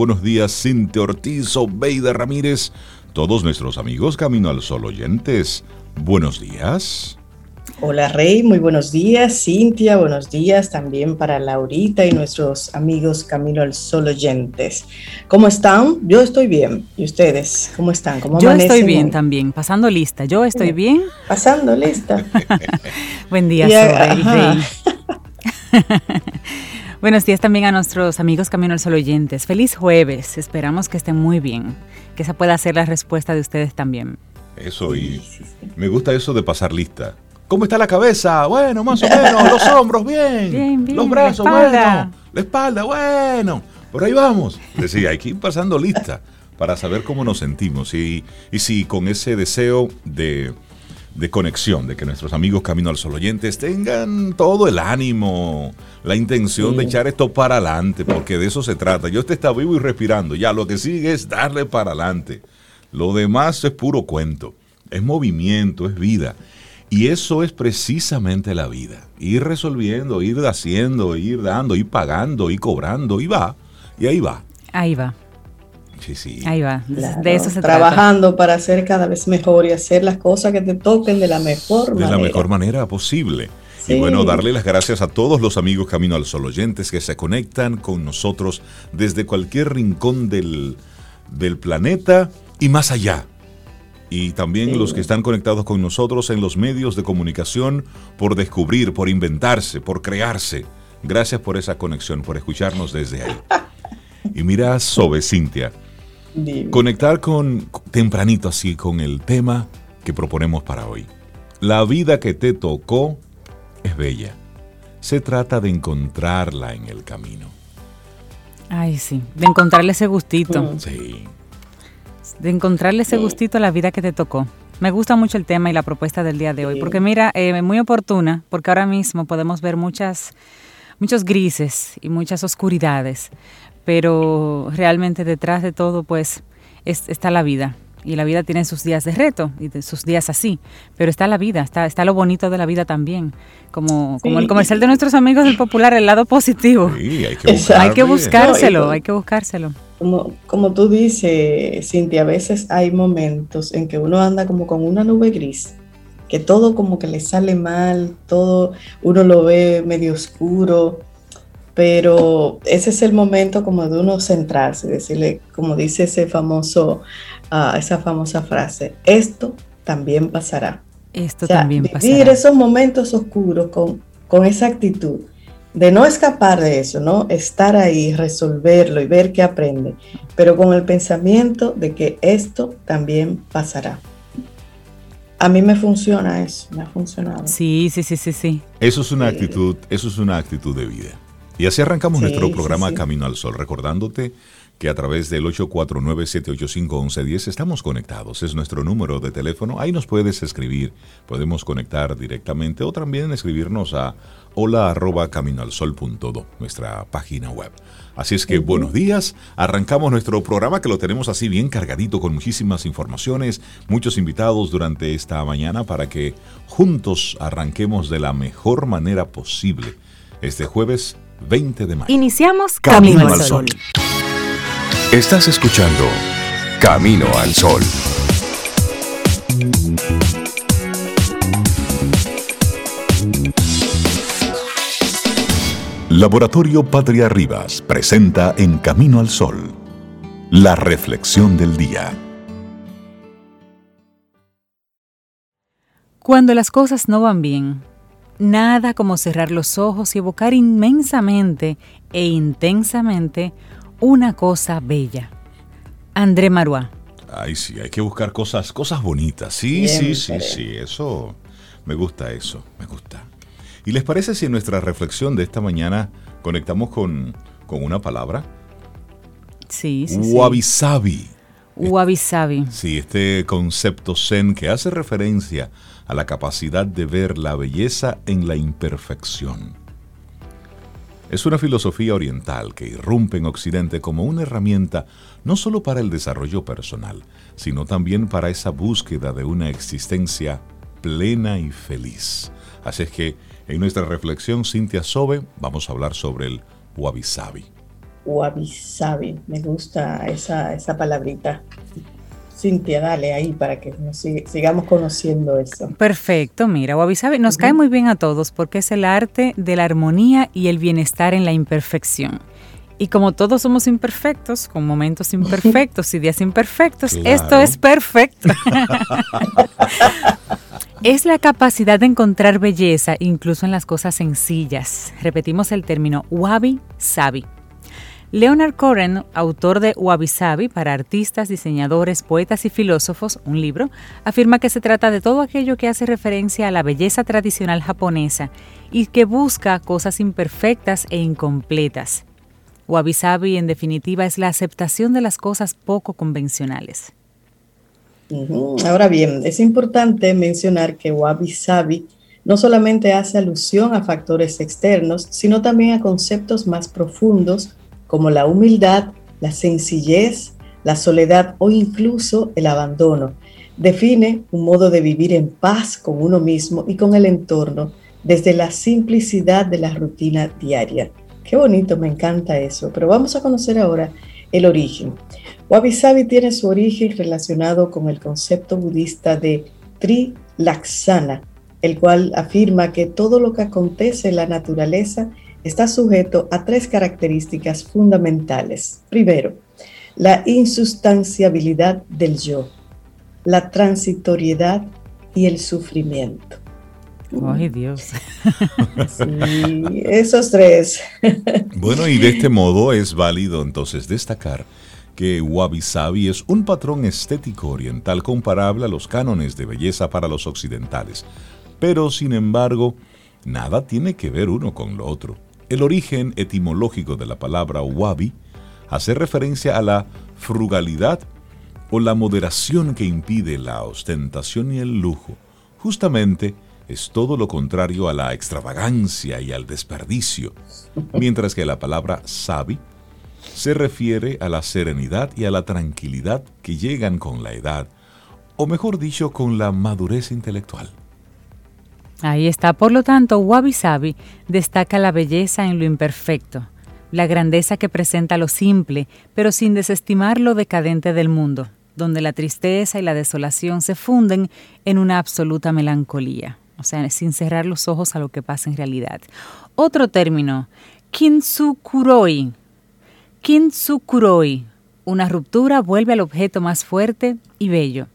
Buenos días, Cintia Ortiz, Obeida Ramírez, todos nuestros amigos Camino al Sol oyentes. Buenos días. Hola Rey, muy buenos días. Cintia, buenos días también para Laurita y nuestros amigos Camino al Sol oyentes. ¿Cómo están? Yo estoy bien. ¿Y ustedes? ¿Cómo están? ¿Cómo Yo estoy bien también, pasando lista. Yo estoy bien. Pasando lista. Buen día, Rey. Buenos días también a nuestros amigos Camino al Sol oyentes. Feliz jueves. Esperamos que estén muy bien. Que esa pueda ser la respuesta de ustedes también. Eso, y me gusta eso de pasar lista. ¿Cómo está la cabeza? Bueno, más o menos. Los hombros, bien. Bien, bien. Los brazos, la bueno. La espalda, bueno. Por ahí vamos. Decía, hay que ir pasando lista para saber cómo nos sentimos. Y, y si con ese deseo de de conexión, de que nuestros amigos Camino al Sol oyentes tengan todo el ánimo, la intención de echar esto para adelante, porque de eso se trata. Yo te está vivo y respirando, ya lo que sigue es darle para adelante. Lo demás es puro cuento, es movimiento, es vida. Y eso es precisamente la vida. Ir resolviendo, ir haciendo, ir dando, ir pagando, ir cobrando, y va. Y ahí va. Ahí va. Sí, sí. Ahí va. de eso se Trabajando para ser cada vez mejor y hacer las cosas que te toquen de la mejor manera. De la mejor manera posible. Y bueno, darle las gracias a todos los amigos Camino al Sol oyentes que se conectan con nosotros desde cualquier rincón del, del planeta y más allá. Y también los que están conectados con nosotros en los medios de comunicación por descubrir, por inventarse, por crearse. Gracias por esa conexión, por escucharnos desde ahí. Y mira, Sobe, Cintia, Conectar con tempranito así con el tema que proponemos para hoy. La vida que te tocó es bella. Se trata de encontrarla en el camino. Ay, sí, de encontrarle ese gustito. Mm. Sí. De encontrarle ese gustito a la vida que te tocó. Me gusta mucho el tema y la propuesta del día de hoy, porque mira, eh, muy oportuna, porque ahora mismo podemos ver muchas, muchos grises y muchas oscuridades, pero realmente detrás de todo pues está la vida. Y la vida tiene sus días de reto y sus días así, pero está la vida, está, está lo bonito de la vida también, como, como el comercial de nuestros amigos del Popular, el lado positivo. Sí, hay que, buscárselo, hay que buscárselo. Como, como tú dices, Cintia, a veces hay momentos en que uno anda como con una nube gris, que todo como que le sale mal, todo uno lo ve medio oscuro, pero ese es el momento como de uno centrarse, decirle, como dice ese famoso, ah, esa famosa frase, esto también pasará. Esto también pasará. Vivir esos momentos oscuros con, con esa actitud de no escapar de eso, ¿no? Estar ahí, resolverlo y ver qué aprende, pero con el pensamiento de que esto también pasará. A mí me funciona eso, me ha funcionado. Sí, sí, sí, sí, sí. Eso es una actitud, eso es una actitud de vida. Y así arrancamos nuestro programa Camino al Sol, recordándote que a través del 849-785-1110 estamos conectados. Es nuestro número de teléfono. Ahí nos puedes escribir. Podemos conectar directamente o también escribirnos a hola arroba caminoalsol.do, nuestra página web. Así es que buenos días. Arrancamos nuestro programa que lo tenemos así bien cargadito con muchísimas informaciones, muchos invitados durante esta mañana para que juntos arranquemos de la mejor manera posible. Este jueves 20 de mayo. Iniciamos Camino, al Sol. Estás escuchando Camino al Sol. Laboratorio Patria Rivas presenta en Camino al Sol la reflexión del día. Cuando las cosas no van bien, Nada como cerrar los ojos y evocar inmensamente e intensamente una cosa bella. André Marois. Ay, sí, hay que buscar cosas, cosas bonitas. Sí, sí, sí, sí, eso, me gusta eso, me gusta. ¿Y les parece si en nuestra reflexión de esta mañana conectamos con, con una palabra? Sí, sí. Wabi sabi. Wabi sabi. Sí, este concepto zen que hace referencia a la capacidad de ver la belleza en la imperfección. Es una filosofía oriental que irrumpe en Occidente como una herramienta no solo para el desarrollo personal, sino también para esa búsqueda de una existencia plena y feliz. Así es que en nuestra reflexión, Cintia Sobe, vamos a hablar sobre el wabi sabi. wabi sabi. Me gusta esa, esa palabrita. Cintia, dale ahí para que nos sigamos conociendo eso. Perfecto, mira, Wabi Sabi nos cae muy bien a todos porque es el arte de la armonía y el bienestar en la imperfección. Y como todos somos imperfectos, con momentos imperfectos y días imperfectos, esto es perfecto. es la capacidad de encontrar belleza incluso en las cosas sencillas. Repetimos el término wabi sabi. Leonard Cohen, autor de Wabi Sabi para artistas, diseñadores, poetas y filósofos, un libro, afirma que se trata de todo aquello que hace referencia a la belleza tradicional japonesa y que busca cosas imperfectas e incompletas. Wabi Sabi, en definitiva, es la aceptación de las cosas poco convencionales. Ahora bien, es importante mencionar que Wabi Sabi no solamente hace alusión a factores externos, sino también a conceptos más profundos como la humildad, la sencillez, la soledad o incluso el abandono. Define un modo de vivir en paz con uno mismo y con el entorno desde la simplicidad de la rutina diaria. Qué bonito, me encanta eso. Pero vamos a conocer ahora el origen. Wabi Sabi tiene su origen relacionado con el concepto budista de Trilaksana, el cual afirma que todo lo que acontece en la naturaleza está sujeto a tres características fundamentales. Primero, la insustanciabilidad del yo, la transitoriedad y el sufrimiento. Ay, Dios. Sí, esos tres. Bueno, y de este modo es válido entonces destacar que Wabi Sabi es un patrón estético oriental comparable a los cánones de belleza para los occidentales. Pero, sin embargo, nada tiene que ver uno con lo otro. El origen etimológico de la palabra wabi hace referencia a la frugalidad o la moderación que impide la ostentación y el lujo. Justamente es todo lo contrario a la extravagancia y al desperdicio, mientras que la palabra sabi se refiere a la serenidad y a la tranquilidad que llegan con la edad, o mejor dicho, con la madurez intelectual. Ahí está. Por lo tanto, Wabi Sabi destaca la belleza en lo imperfecto, la grandeza que presenta lo simple, pero sin desestimar lo decadente del mundo, donde la tristeza y la desolación se funden en una absoluta melancolía, o sea, sin cerrar los ojos a lo que pasa en realidad. Otro término, kintsukuroi. Kintsukuroi. Una ruptura vuelve al objeto más fuerte y bello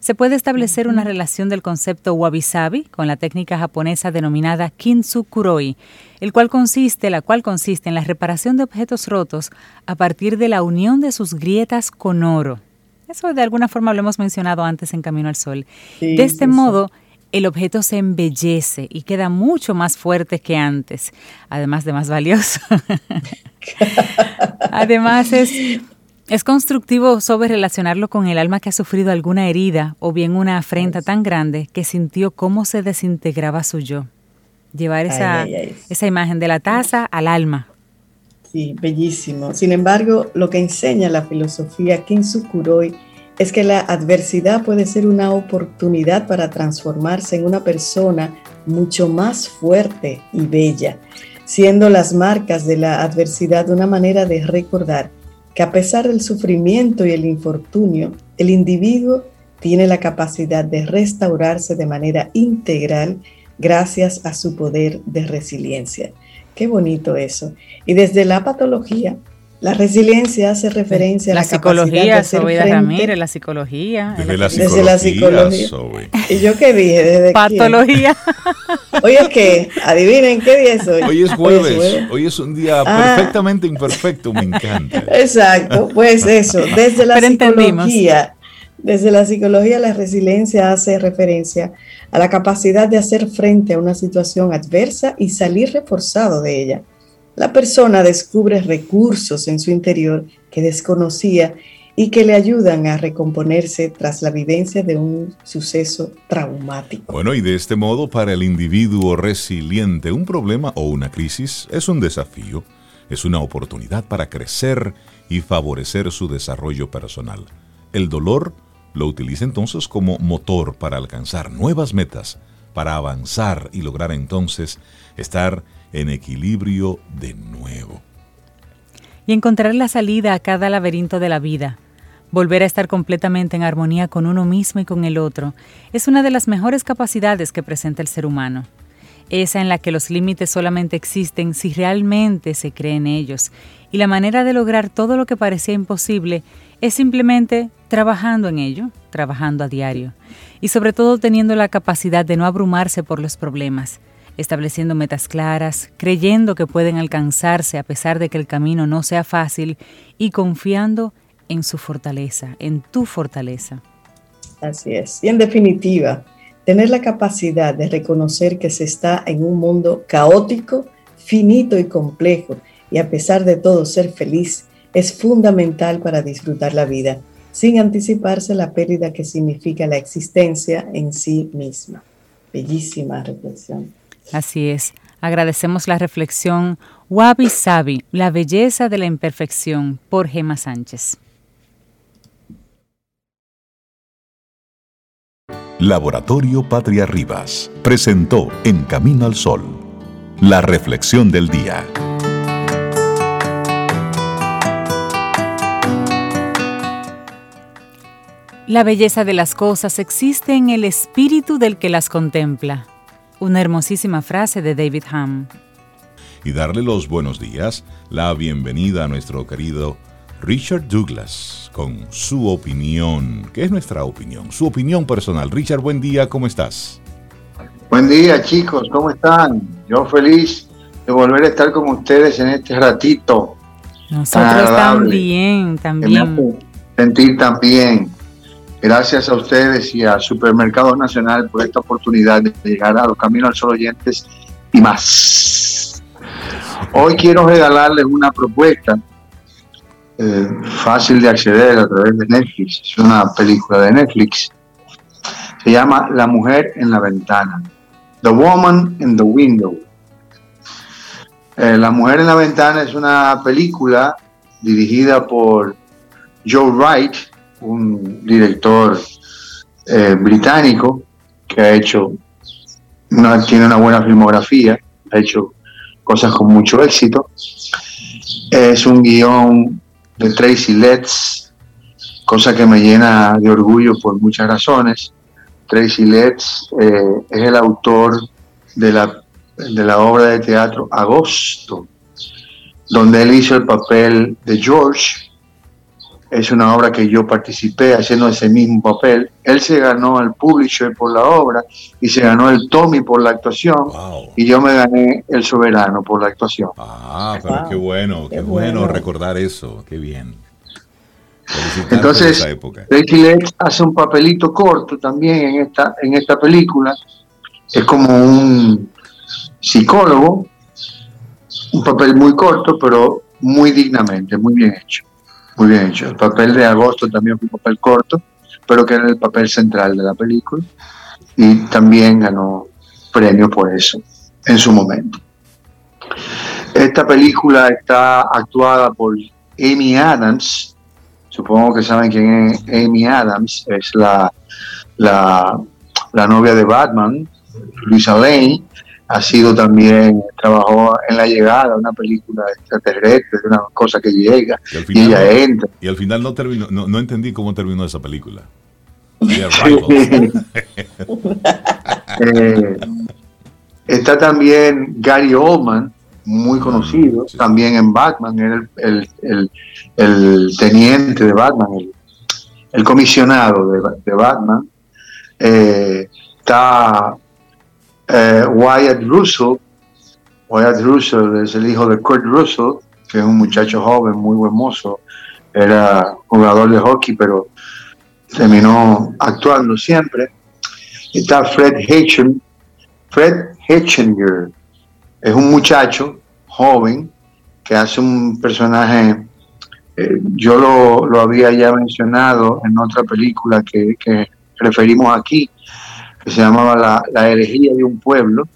se puede establecer una relación del concepto wabi-sabi con la técnica japonesa denominada kintsukuroi, el cual consiste, la cual consiste en la reparación de objetos rotos a partir de la unión de sus grietas con oro. Eso de alguna forma lo hemos mencionado antes en Camino al Sol. de este modo, el objeto se embellece y queda mucho más fuerte que antes, además de más valioso. además es es constructivo sobre relacionarlo con el alma que ha sufrido alguna herida o bien una afrenta tan grande que sintió cómo se desintegraba su yo. Llevar esa, esa imagen de la taza al alma. Sí, bellísimo. Sin embargo, lo que enseña la filosofía Kinsukuroi es que la adversidad puede ser una oportunidad para transformarse en una persona mucho más fuerte y bella, siendo las marcas de la adversidad una manera de recordar que a pesar del sufrimiento y el infortunio, el individuo tiene la capacidad de restaurarse de manera integral gracias a su poder de resiliencia. Qué bonito eso. Y desde la patología, la resiliencia hace referencia a la, psicología, Sobeida Ramírez, la psicología. Desde la psicología. Desde la psicología. ¿Y yo qué dije? ¿Desde Patología. Oye, ¿qué? Adivinen qué día es hoy. Hoy es jueves. Hoy es, un día ah. perfectamente imperfecto. Me encanta. Exacto. Pues eso. Desde la psicología. Desde la psicología, la resiliencia hace referencia a la capacidad de hacer frente a una situación adversa y salir reforzado de ella la persona descubre recursos en su interior que desconocía y que le ayudan a recomponerse tras la vivencia de un suceso traumático. Bueno, y de este modo, para el individuo resiliente, un problema o una crisis es un desafío, es una oportunidad para crecer y favorecer su desarrollo personal. El dolor lo utiliza entonces como motor para alcanzar nuevas metas, para avanzar y lograr entonces estar en equilibrio de nuevo. y encontrar la salida a cada laberinto de la vida. Volver a estar completamente en armonía con uno mismo y con el otro es una de las mejores capacidades que presenta el ser humano. Esa en la que los límites solamente existen si realmente se cree en ellos, y la manera de lograr todo lo que parecía imposible es simplemente trabajando en ello, trabajando a diario, y sobre todo teniendo la capacidad de no abrumarse por los problemas, estableciendo metas claras, creyendo que pueden alcanzarse a pesar de que el camino no sea fácil y confiando en su fortaleza, en tu fortaleza. Así es. Y en definitiva, tener la capacidad de reconocer que se está en un mundo caótico, finito y complejo, y a pesar de todo ser feliz, es fundamental para disfrutar la vida, sin anticiparse la pérdida que significa la existencia en sí misma. Bellísima reflexión. Así es. Agradecemos la reflexión Wabi Sabi, la belleza de la imperfección, por Gema Sánchez. Laboratorio Patria Rivas presentó En Camino al Sol, la reflexión del día. La belleza de las cosas existe en el espíritu del que las contempla. Una hermosísima frase de David Ham. Y darle los buenos días, la bienvenida a nuestro querido Richard Douglas con su opinión. ¿Qué es nuestra opinión? Su opinión personal. Richard, buen día, ¿cómo estás? Buen día, chicos, ¿cómo están? Yo feliz de volver a estar con ustedes en este ratito. Nosotros también, también. Sentir también Gracias a ustedes y a Supermercado Nacional por esta oportunidad de llegar a los Caminos al Sol oyentes y más. Hoy quiero regalarles una propuesta eh, fácil de acceder a través de Netflix. Es una película de Netflix. Se llama La mujer en la ventana. The Woman in the Window. Eh, la mujer en la ventana es una película dirigida por Joe Wright, un director eh, británico que ha hecho, una, tiene una buena filmografía, ha hecho cosas con mucho éxito. Es un guion de Tracy Letts, cosa que me llena de orgullo por muchas razones. Tracy Letts eh, es el autor de la, de la obra de teatro Agosto, donde él hizo el papel de George, es una obra que yo participé haciendo ese mismo papel. Él se ganó el Publisher por la obra y se ganó el Tommy por la actuación y yo me gané el Soberano por la actuación. Ah, pero qué bueno, qué, bueno. recordar eso, qué bien. Entonces, Tracy Letts hace un papelito corto también en esta, en esta película. Es como un psicólogo, un papel muy corto, pero muy dignamente, muy bien hecho. Muy bien hecho. El papel de agosto también fue un papel corto, pero que era el papel central de la película. Y también ganó premio por eso en su momento. Esta película está actuada por Amy Adams. Supongo que saben quién es Amy Adams. Es la, la, la novia de Batman, Luisa Lane ha sido también, trabajó en La Llegada, una película extraterrestre, una cosa que llega y, ella entra. Y al final no terminó, no, entendí cómo terminó esa película. Eh, está también Gary Oldman, muy conocido, también en Batman, era el, teniente de Batman, el, comisionado de, Batman. Eh, está eh, Wyatt Russell. Wyatt Russell es el hijo de Kurt Russell, que es un muchacho joven, muy hermoso. Era jugador de hockey, pero terminó actuando siempre. Está Fred Hitchen. Fred Hitchinger es un muchacho joven que hace un personaje, eh, yo lo, había ya mencionado en otra película que, que referimos aquí, se llamaba La, la herejía de un pueblo.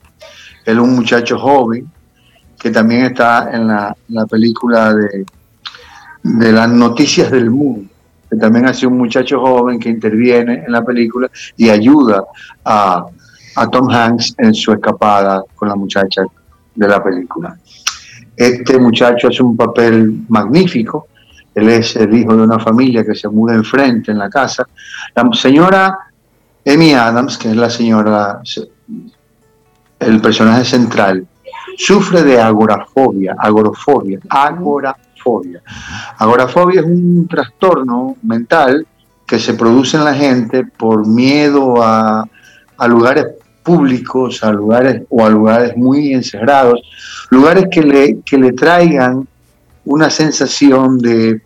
Él un muchacho joven que también está en la, película de, de las noticias del mundo, que también hace un muchacho joven que interviene en la película y ayuda a, a Tom Hanks en su escapada con la muchacha de la película. Este muchacho hace un papel magnífico. Él es el hijo de una familia que se muda enfrente en la casa. La señora Amy Adams, que es la señora, el personaje central, sufre de agorafobia, agorafobia, agorafobia. Agorafobia es un trastorno mental que se produce en la gente por miedo a, a lugares públicos, a lugares o a lugares muy encerrados, lugares que le, que le traigan una sensación de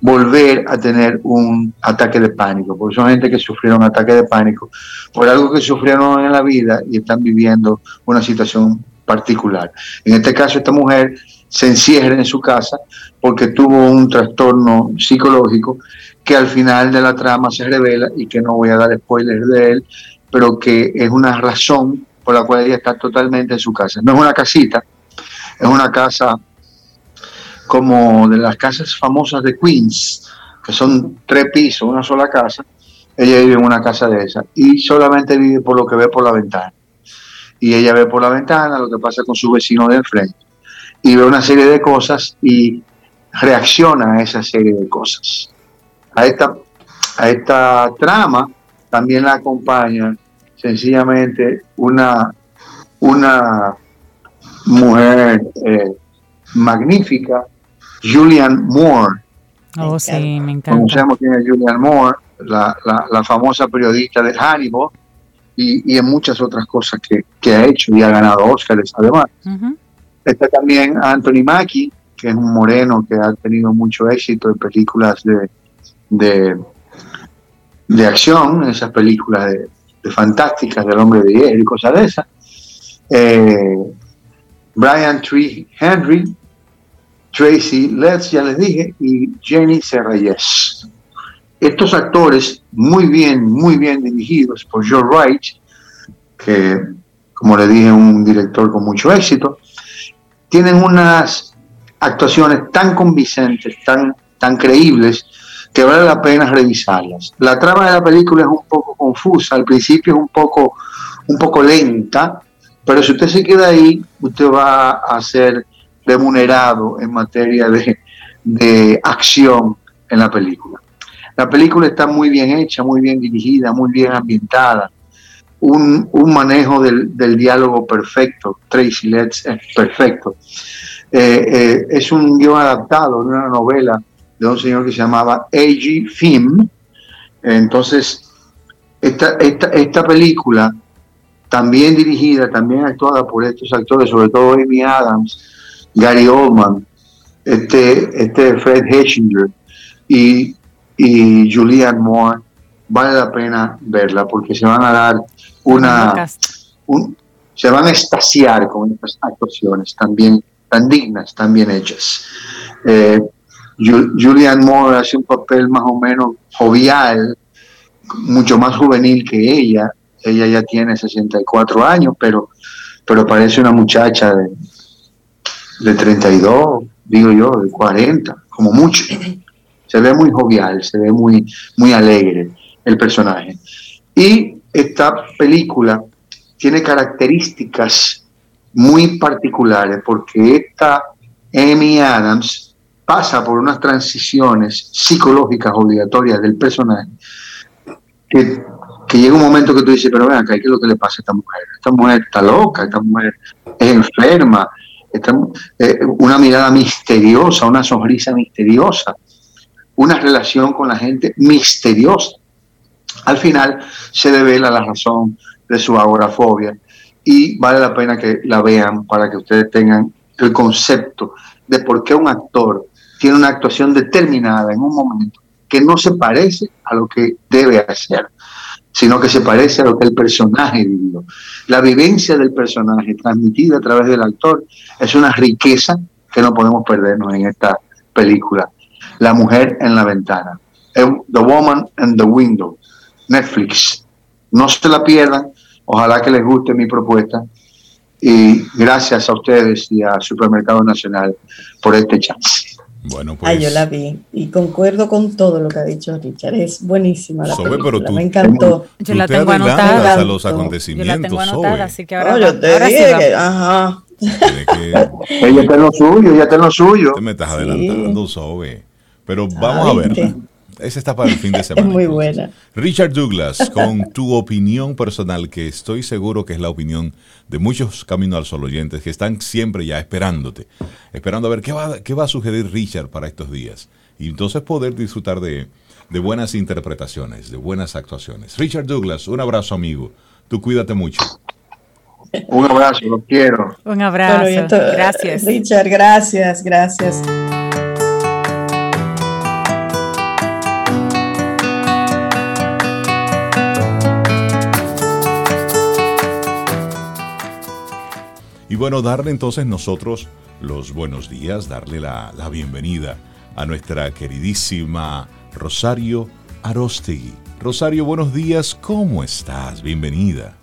volver a tener un ataque de pánico, porque son gente que sufrieron un ataque de pánico por algo que sufrieron en la vida y están viviendo una situación particular. En este caso, esta mujer se encierra en su casa porque tuvo un trastorno psicológico que al final de la trama se revela y que no voy a dar spoilers de él, pero que es una razón por la cual ella está totalmente en su casa. No es una casita, es una casa como de las casas famosas de Queens, que son tres pisos, una sola casa. Ella vive en una casa de esa y solamente vive por lo que ve por la ventana. Y ella ve por la ventana lo que pasa con su vecino de enfrente y ve una serie de cosas y reacciona a esa serie de cosas. A esta, a esta trama también la acompaña sencillamente una, una mujer eh, magnífica, Julian Moore. Oh, sí, me encanta. Conocemos quién es Julian Moore, la, la, famosa periodista de Hannibal y, y en muchas otras cosas que, que, ha hecho y ha ganado Oscars además. Está también Anthony Mackie, que es un moreno que ha tenido mucho éxito en películas de, de, de acción, en esas películas de, fantásticas del hombre de hierro y cosas de esas. Eh, Brian Tree Henry, Tracy Letts, ya les dije, y Jenny Serrayes. Estos actores, muy bien, muy bien dirigidos por Joe Wright, que, como le dije, un director con mucho éxito, tienen unas actuaciones tan convincentes, tan, tan creíbles, que vale la pena revisarlas. La trama de la película es un poco confusa, al principio es un poco, un poco lenta, pero si usted se queda ahí, usted va a ser remunerado en materia de, de acción en la película. La película está muy bien hecha, muy bien dirigida, muy bien ambientada. Un, un manejo del, del, diálogo perfecto. Tracy Letts es perfecto. Eh, eh, es un guion adaptado de una novela de un señor que se llamaba A.G. Fim. Entonces, esta, esta, esta película también dirigida, también actuada por estos actores, sobre todo Amy Adams, Gary Oldman, este, este Fred Hetchinger y, y Julianne Moore, vale la pena verla porque se van a dar una... se van a estasiar con estas actuaciones también tan dignas, tan bien hechas. Eh, Julianne Moore hace un papel más o menos jovial, mucho más juvenil que ella, ella ya tiene 64 años, pero, pero parece una muchacha de, de 32, digo yo, de 40, como mucho. Se ve muy jovial, se ve muy, muy alegre el personaje. Y esta película tiene características muy particulares porque esta Amy Adams pasa por unas transiciones psicológicas obligatorias del personaje que que llega un momento que tú dices, pero vean, ¿qué es lo que le pasa a esta mujer? Esta mujer está loca, esta mujer es enferma, una mirada misteriosa, una sonrisa misteriosa, una relación con la gente misteriosa. Al final se devela la razón de su agorafobia y vale la pena que la vean para que ustedes tengan el concepto de por qué un actor tiene una actuación determinada en un momento que no se parece a lo que debe hacer sino que se parece a lo que el personaje vivió. La vivencia del personaje transmitida a través del actor es una riqueza que no podemos perdernos en esta película. La mujer en la ventana. The Woman in the Window. Netflix. No se la pierdan. Ojalá que les guste mi propuesta. Y gracias a ustedes y a Supermercado Nacional por este chance. Bueno, pues. Ah, yo la vi y concuerdo con todo lo que ha dicho Richard. Es buenísima la película. me encantó. Yo la tengo anotada. A los acontecimientos. Yo la tengo anotada, así que ahora. No, yo te dije que, ajá. ella está en lo suyo, ella está en lo suyo. Te me estás adelantando, Sobe. Pero vamos a ver. Ese está para el fin de semana. Es muy buena. Richard Douglas, con tu opinión personal, que estoy seguro que es la opinión de muchos Camino al Sol oyentes que están siempre ya esperándote, esperando a ver qué va, qué va a sugerir Richard para estos días. Y entonces poder disfrutar de, de buenas interpretaciones, de buenas actuaciones. Richard Douglas, un abrazo amigo. Tú cuídate mucho. Un abrazo, lo quiero. Un abrazo. gracias. Richard, gracias, gracias. Y bueno, darle entonces nosotros los buenos días, darle la, la bienvenida a nuestra queridísima Rosario Arostegui. Rosario, buenos días, ¿cómo estás? Bienvenida.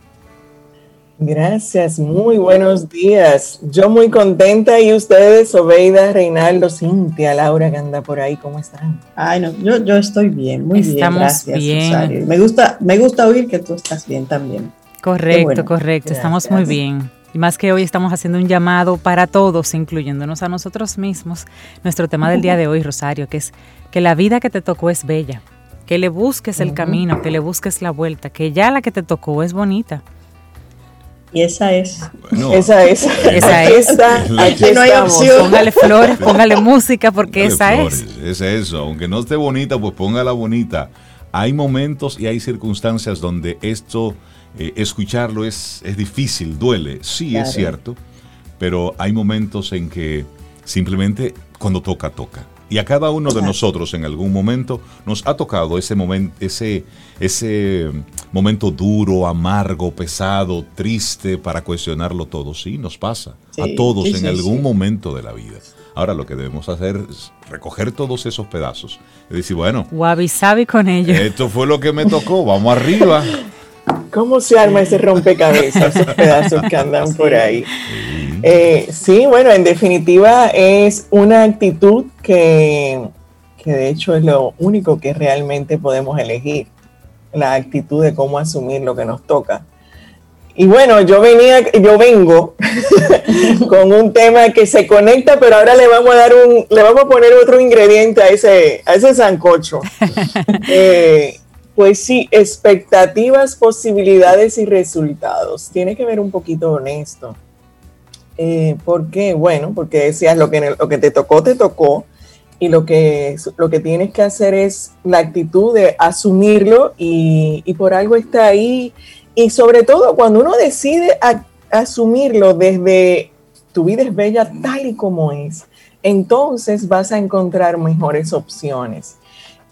Gracias, muy buenos días. Yo muy contenta y ustedes, Obeida, Reinaldo, Cintia, Laura que anda por ahí, ¿cómo están? Ay, no, yo, yo estoy bien, muy Estamos bien, gracias, bien. Rosario. Me gusta, me gusta oír que tú estás bien también. Correcto, bueno. correcto. Estamos muy bien. Y más que hoy estamos haciendo un llamado para todos, incluyéndonos a nosotros mismos. Nuestro tema del día de hoy, Rosario, que es que la vida que te tocó es bella, que le busques el camino, que le busques la vuelta, que ya la que te tocó es bonita. Y esa es. Bueno, Esa es. Esa es. está, aquí No hay opción. Póngale flores, póngale música, porque Póngale esa es. Es eso, aunque no esté bonita, pues póngala bonita. Hay momentos y hay circunstancias donde esto, eh, escucharlo es, es difícil, duele, sí Claro. es cierto, pero hay momentos en que simplemente cuando toca, toca. Y a cada uno de Claro. nosotros en algún momento nos ha tocado ese momento, ese, ese momento duro, amargo, pesado, triste para cuestionarlo todo. Sí, nos pasa. a todos sí, en sí, algún sí. momento de la vida. Ahora lo que debemos hacer es recoger todos esos pedazos y decir, bueno, Wabi sabi con ello. esto fue lo que me tocó, vamos arriba. ¿Cómo se arma ese rompecabezas, esos pedazos que andan por ahí? Eh, sí, bueno, en definitiva es una actitud que, que de hecho es lo único que realmente podemos elegir, la actitud de cómo asumir lo que nos toca. Y bueno, yo venía, yo vengo con un tema que se conecta, pero ahora le vamos a dar un, le vamos a poner otro ingrediente a ese, a ese sancocho. Eh, pues sí, expectativas, posibilidades y resultados. Tiene que ver un poquito honesto. Eh, ¿Por qué? Bueno, porque decías lo que, lo que te tocó, te tocó. Y lo que, lo que tienes que hacer es la actitud de asumirlo y, por algo está ahí. Y sobre todo cuando uno decide asumirlo desde tu vida es bella tal y como es, entonces vas a encontrar mejores opciones.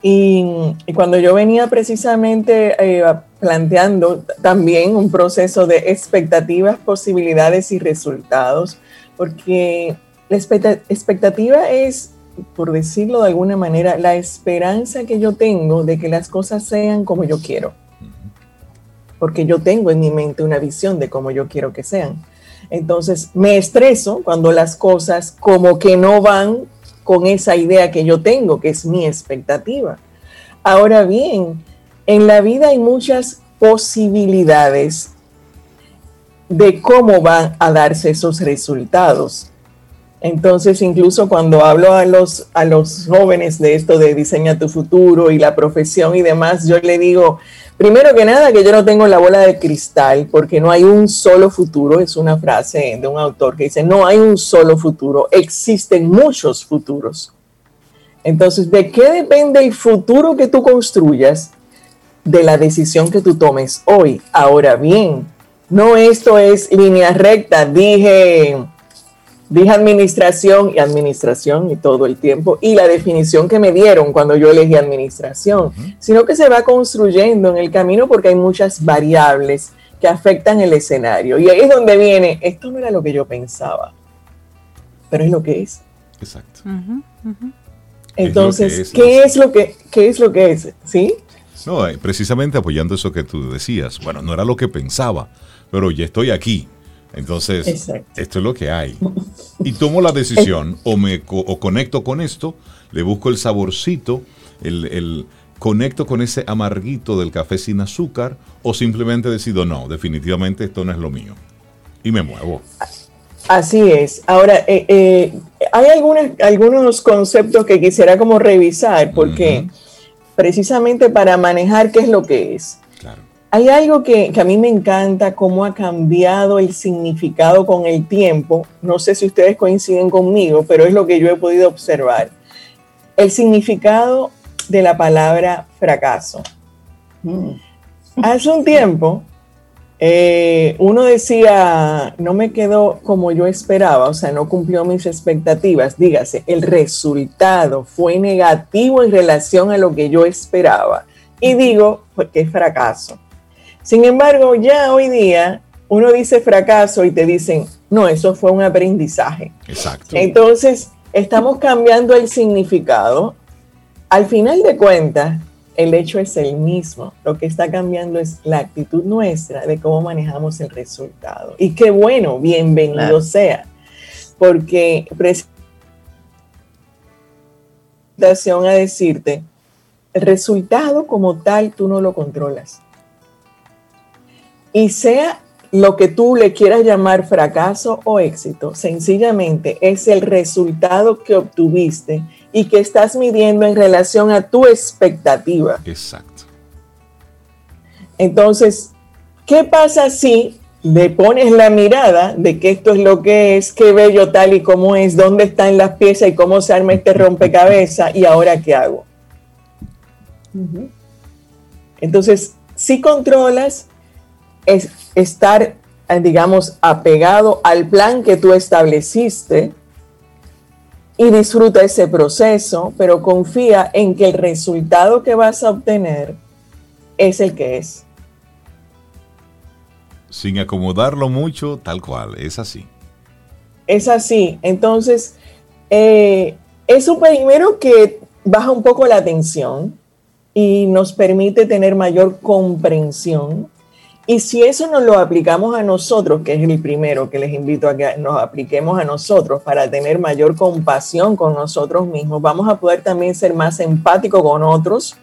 Y, cuando yo venía precisamente eh, planteando también un proceso de expectativas, posibilidades y resultados, porque la expecta- expectativa es, por decirlo de alguna manera, la esperanza que yo tengo de que las cosas sean como yo quiero. Porque yo tengo en mi mente una visión de cómo yo quiero que sean. Entonces me estreso cuando las cosas como que no van con esa idea que yo tengo, que es mi expectativa. Ahora bien, en la vida hay muchas posibilidades de cómo van a darse esos resultados. Entonces, incluso cuando hablo a los, a los jóvenes de esto de diseña tu futuro y la profesión y demás, yo le digo, primero que nada, que yo no tengo la bola de cristal, porque no hay un solo futuro, es una frase de un autor que dice, no hay un solo futuro, existen muchos futuros. Entonces, ¿de qué depende el futuro que tú construyas? De la decisión que tú tomes hoy. Ahora bien, no esto es línea recta, dije dije administración y administración y todo el tiempo y la definición que me dieron cuando yo elegí administración, sino que se va construyendo en el camino porque hay muchas variables que afectan el escenario. Y ahí es donde viene, esto no era lo que yo pensaba, pero es lo que es. Exacto. Entonces, es, ¿qué es. es lo que qué es lo que es? ¿Sí? No, eh, precisamente apoyando eso que tú decías. Bueno, no era lo que pensaba, pero ya estoy aquí. Entonces, Exacto. esto es lo que hay. Y tomo la decisión, o me co- o conecto con esto, le busco el saborcito, el, el- conecto con ese amarguito del café sin azúcar, o simplemente decido, no, definitivamente esto no es lo mío. Y me muevo. Así es. Ahora, eh, eh, hay algunos conceptos que quisiera como revisar, porque precisamente para manejar qué es lo que es. Hay algo que, que, a mí me encanta, cómo ha cambiado el significado con el tiempo. No sé si ustedes coinciden conmigo, pero es lo que yo he podido observar. El significado de la palabra fracaso. Mm. Hace un tiempo, eh, uno decía, no me quedó como yo esperaba, o sea, no cumplió mis expectativas. Dígase, el resultado fue negativo en relación a lo que yo esperaba. Y digo, porque es fracaso. Sin embargo, ya hoy día uno dice fracaso y te dicen, no, eso fue un aprendizaje. Exacto. Entonces, estamos cambiando el significado. Al final de cuentas, el hecho es el mismo. Lo que está cambiando es la actitud nuestra de cómo manejamos el resultado. Y qué bueno, bienvenido sea, porque presentación a decirte, el resultado como tal tú no lo controlas. Y sea lo que tú le quieras llamar fracaso o éxito, sencillamente es el resultado que obtuviste y que estás midiendo en relación a tu expectativa. Exacto. Entonces, ¿qué pasa si le pones la mirada de que esto es lo que es, qué bello tal y como es, dónde están las piezas y cómo se arma este rompecabezas y ahora qué hago? Entonces, si controlas, es estar, digamos, apegado al plan que tú estableciste, y disfruta ese proceso, pero confía en que el resultado que vas a obtener es el que es. Sin acomodarlo mucho, tal cual, es así. Es así. Entonces, eh, eso primero que baja un poco la tensión y nos permite tener mayor comprensión y si eso nos lo aplicamos a nosotros, que es el primero que les invito a que nos apliquemos a nosotros para tener mayor compasión con nosotros mismos, vamos a poder también ser más empáticos con otros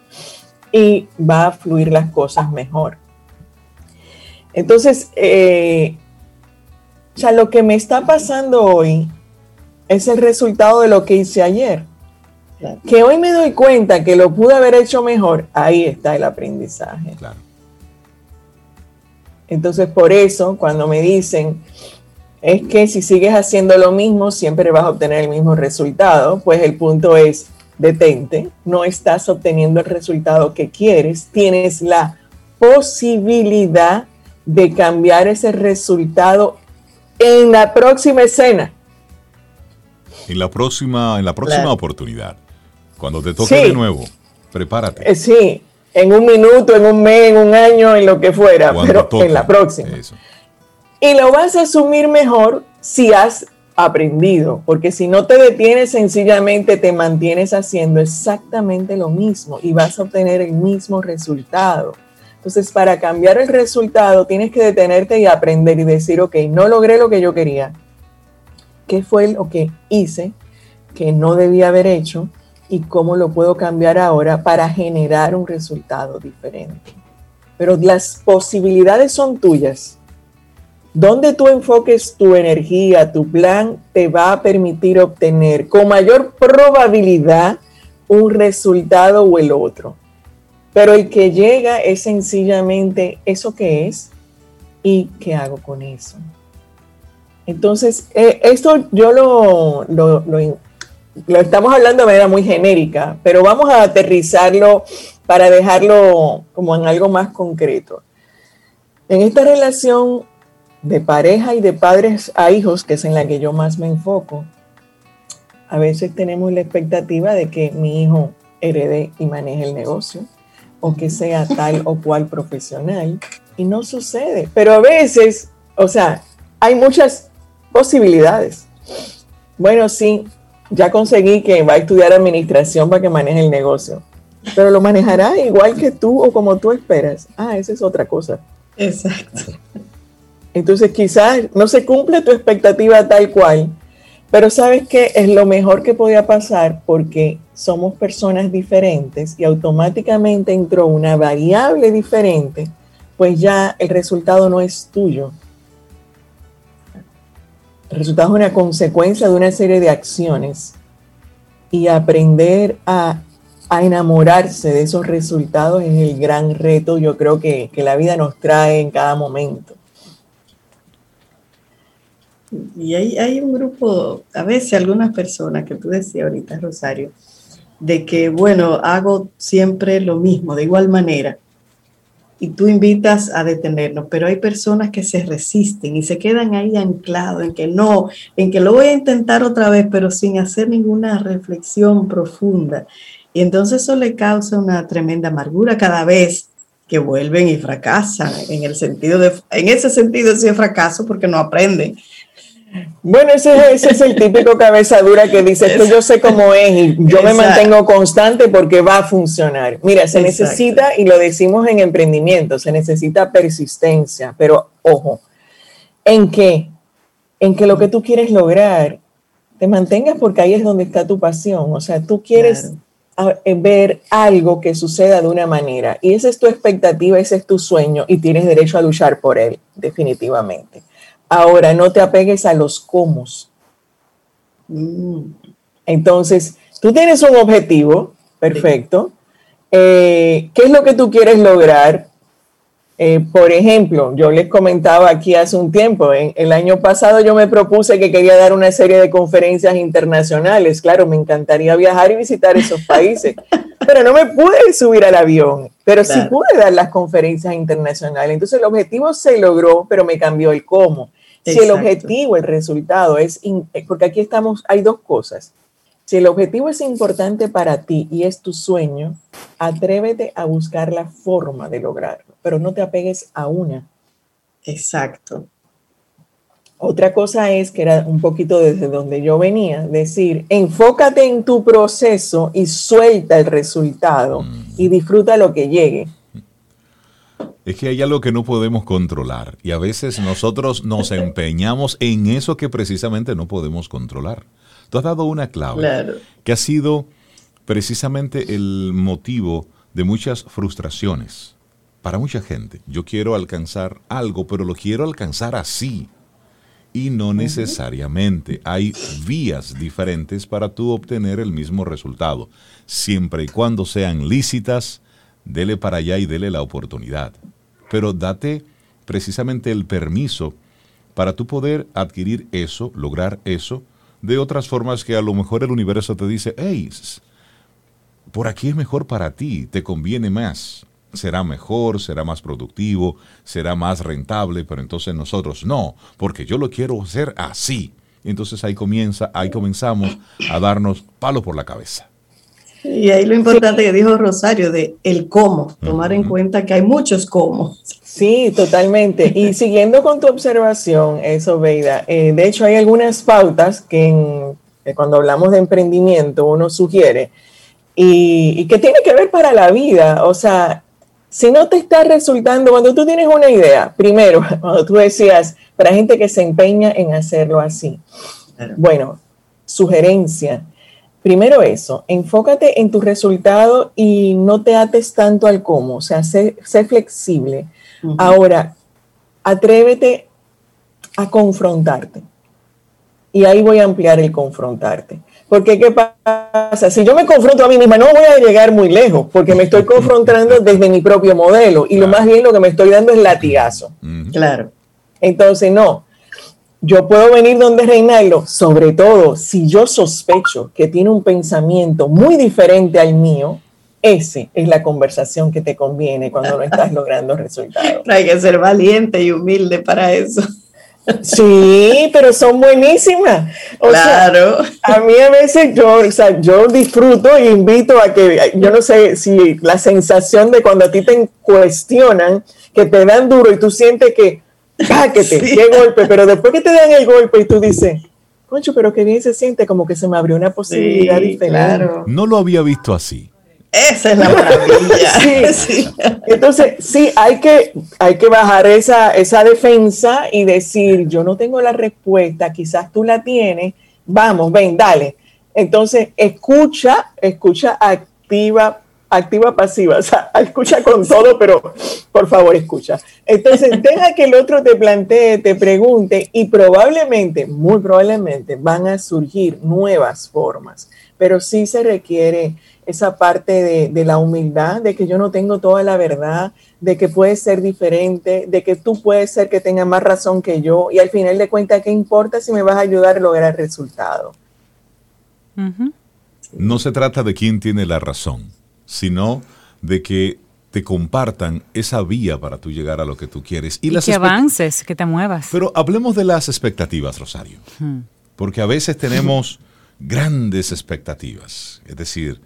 y va a fluir las cosas mejor. Entonces, eh, o lo que me está pasando hoy es el resultado de lo que hice ayer. Que hoy me doy cuenta que lo pude haber hecho mejor, ahí está el aprendizaje. Claro. Entonces, por eso, cuando me dicen, es que si sigues haciendo lo mismo, siempre vas a obtener el mismo resultado, pues el punto es, detente, no estás obteniendo el resultado que quieres, tienes la posibilidad de cambiar ese resultado en la próxima escena. En la próxima, en la próxima oportunidad. Cuando te toque de nuevo, prepárate. Eh, sí, en un minuto, en un mes, en un año, en lo que fuera, pero en la próxima. Y lo vas a asumir mejor si has aprendido, porque si no te detienes, sencillamente te mantienes haciendo exactamente lo mismo y vas a obtener el mismo resultado. Entonces, para cambiar el resultado, tienes que detenerte y aprender y decir, ok, no logré lo que yo quería. ¿Qué fue lo que hice que no debía haber hecho? Y cómo lo puedo cambiar ahora para generar un resultado diferente. Pero las posibilidades son tuyas. Donde tú enfoques tu energía, tu plan, te va a permitir obtener con mayor probabilidad un resultado o el otro. Pero el que llega es sencillamente eso que es y qué hago con eso. Entonces, eh, esto yo lo, lo, lo, lo estamos hablando de manera muy genérica, pero vamos a aterrizarlo para dejarlo como en algo más concreto. En esta relación de pareja y de padres a hijos, que es en la que yo más me enfoco, a veces tenemos la expectativa de que mi hijo herede y maneje el negocio o que sea tal o cual profesional y no sucede. Pero a veces, o sea, hay muchas posibilidades. Bueno, sí, ya conseguí que va a estudiar administración para que maneje el negocio. Pero lo manejará igual que tú o como tú esperas. Ah, esa es otra cosa. Exacto. Entonces quizás no se cumple tu expectativa tal cual, pero sabes que es lo mejor que podía pasar porque somos personas diferentes y automáticamente entró una variable diferente, pues ya el resultado no es tuyo. El resultado es una consecuencia de una serie de acciones y aprender a, enamorarse de esos resultados es el gran reto, yo creo que, que la vida nos trae en cada momento. Y hay, hay un grupo, a veces algunas personas que tú decías ahorita, Rosario, de que, bueno, hago siempre lo mismo, de igual manera, y tú invitas a detenernos, pero hay personas que se resisten y se quedan ahí anclados en que no, en que lo voy a intentar otra vez, pero sin hacer ninguna reflexión profunda. Y entonces eso le causa una tremenda amargura cada vez que vuelven y fracasan, en el sentido de, en ese sentido sí es fracaso porque no aprenden, bueno, ese, es el típico cabeza dura que dice que yo sé cómo es y yo me mantengo constante porque va a funcionar. Mira, se necesita, y lo decimos en emprendimiento, se necesita persistencia, pero ojo, en que, en que lo que tú quieres lograr te mantengas porque ahí es donde está tu pasión. O sea, tú quieres eh, ver algo que suceda de una manera y esa es tu expectativa, ese es tu sueño y tienes derecho a luchar por él, definitivamente. Ahora, no te apegues a los cómo. Mm. Entonces, tú tienes un objetivo, perfecto. Eh, ¿Qué es lo que tú quieres lograr? Eh, por ejemplo, yo les comentaba aquí hace un tiempo, el año pasado yo me propuse que quería dar una serie de conferencias internacionales. Claro, me encantaría viajar y visitar esos países, pero no me pude subir al avión, pero sí pude dar las conferencias internacionales. Entonces el objetivo se logró, pero me cambió el cómo. Si el objetivo, el resultado es, eh, porque aquí estamos, hay dos cosas. Si el objetivo es importante para ti y es tu sueño, atrévete a buscar la forma de lograrlo, pero no te apegues a una. Exacto. Otra cosa es que era un poquito desde donde yo venía, decir, enfócate en tu proceso y suelta el resultado y disfruta lo que llegue. Es que hay algo que no podemos controlar y a veces nosotros nos empeñamos en eso que precisamente no podemos controlar. Tú has dado una clave que ha sido precisamente el motivo de muchas frustraciones para mucha gente. Yo quiero alcanzar algo, pero lo quiero alcanzar así. Y no necesariamente. Hay vías diferentes para tú obtener el mismo resultado. Siempre y cuando sean lícitas, dele para allá y dele la oportunidad pero date precisamente el permiso para tú poder adquirir eso, lograr eso, de otras formas que a lo mejor el universo te dice, hey, por aquí es mejor para ti, te conviene más, será mejor, será más productivo, será más rentable, pero entonces nosotros no, porque yo lo quiero hacer así. Entonces ahí comienza, ahí comenzamos a darnos palo por la cabeza. Y ahí lo importante que dijo Rosario de el cómo, tomar en cuenta que hay muchos cómo. Sí, totalmente. Y siguiendo con tu observación, eso, Veida, eh, de hecho hay algunas pautas que, cuando hablamos de emprendimiento uno sugiere y, y, que tiene que ver para la vida. O sea, si no te está resultando, cuando tú tienes una idea, primero, cuando tú decías, para gente que se empeña en hacerlo así, bueno, sugerencia Primero eso, enfócate en tu resultado y no te ates tanto al cómo, o sea, sé, flexible. Ahora, atrévete a confrontarte. Y ahí voy a ampliar el confrontarte. Porque ¿qué pasa? Si yo me confronto a mí misma, no voy a llegar muy lejos, porque me estoy confrontando desde mi propio modelo. Y lo más bien lo que me estoy dando es latigazo. Claro. Entonces, no, yo puedo venir donde Reinaldo, sobre todo si yo sospecho que tiene un pensamiento muy diferente al mío, ese es la conversación que te conviene cuando no estás logrando resultados. Hay que ser valiente y humilde para eso. Sí, pero son buenísimas. claro. a mí a veces yo, o sea, yo disfruto e invito a que, yo no sé si la sensación de cuando a ti te cuestionan, que te dan duro y tú sientes que páquete, qué golpe, pero después que te dan el golpe y tú dices, concho, pero qué bien se siente, como que se me abrió una posibilidad diferente. No lo había visto así. Esa es la maravilla. sí. Entonces, sí, hay que, hay que bajar esa, esa defensa y decir, yo no tengo la respuesta, quizás tú la tienes, vamos, ven, dale. Entonces, escucha, escucha activa activa pasiva, o sea, escucha con todo, pero por favor escucha. Entonces, deja que el otro te plantee, te pregunte y probablemente, muy probablemente, van a surgir nuevas formas, pero sí se requiere esa parte de, de la humildad, de que yo no tengo toda la verdad, de que puede ser diferente, de que tú puedes ser que tengas más razón que yo y al final de cuentas, ¿qué importa si me vas a ayudar a lograr el resultado? No se trata de quién tiene la razón, sino de que te compartan esa vía para tú llegar a lo que tú quieres. Y, que avances, que te muevas. Pero hablemos de las expectativas, Rosario. Porque a veces tenemos grandes expectativas. Es decir,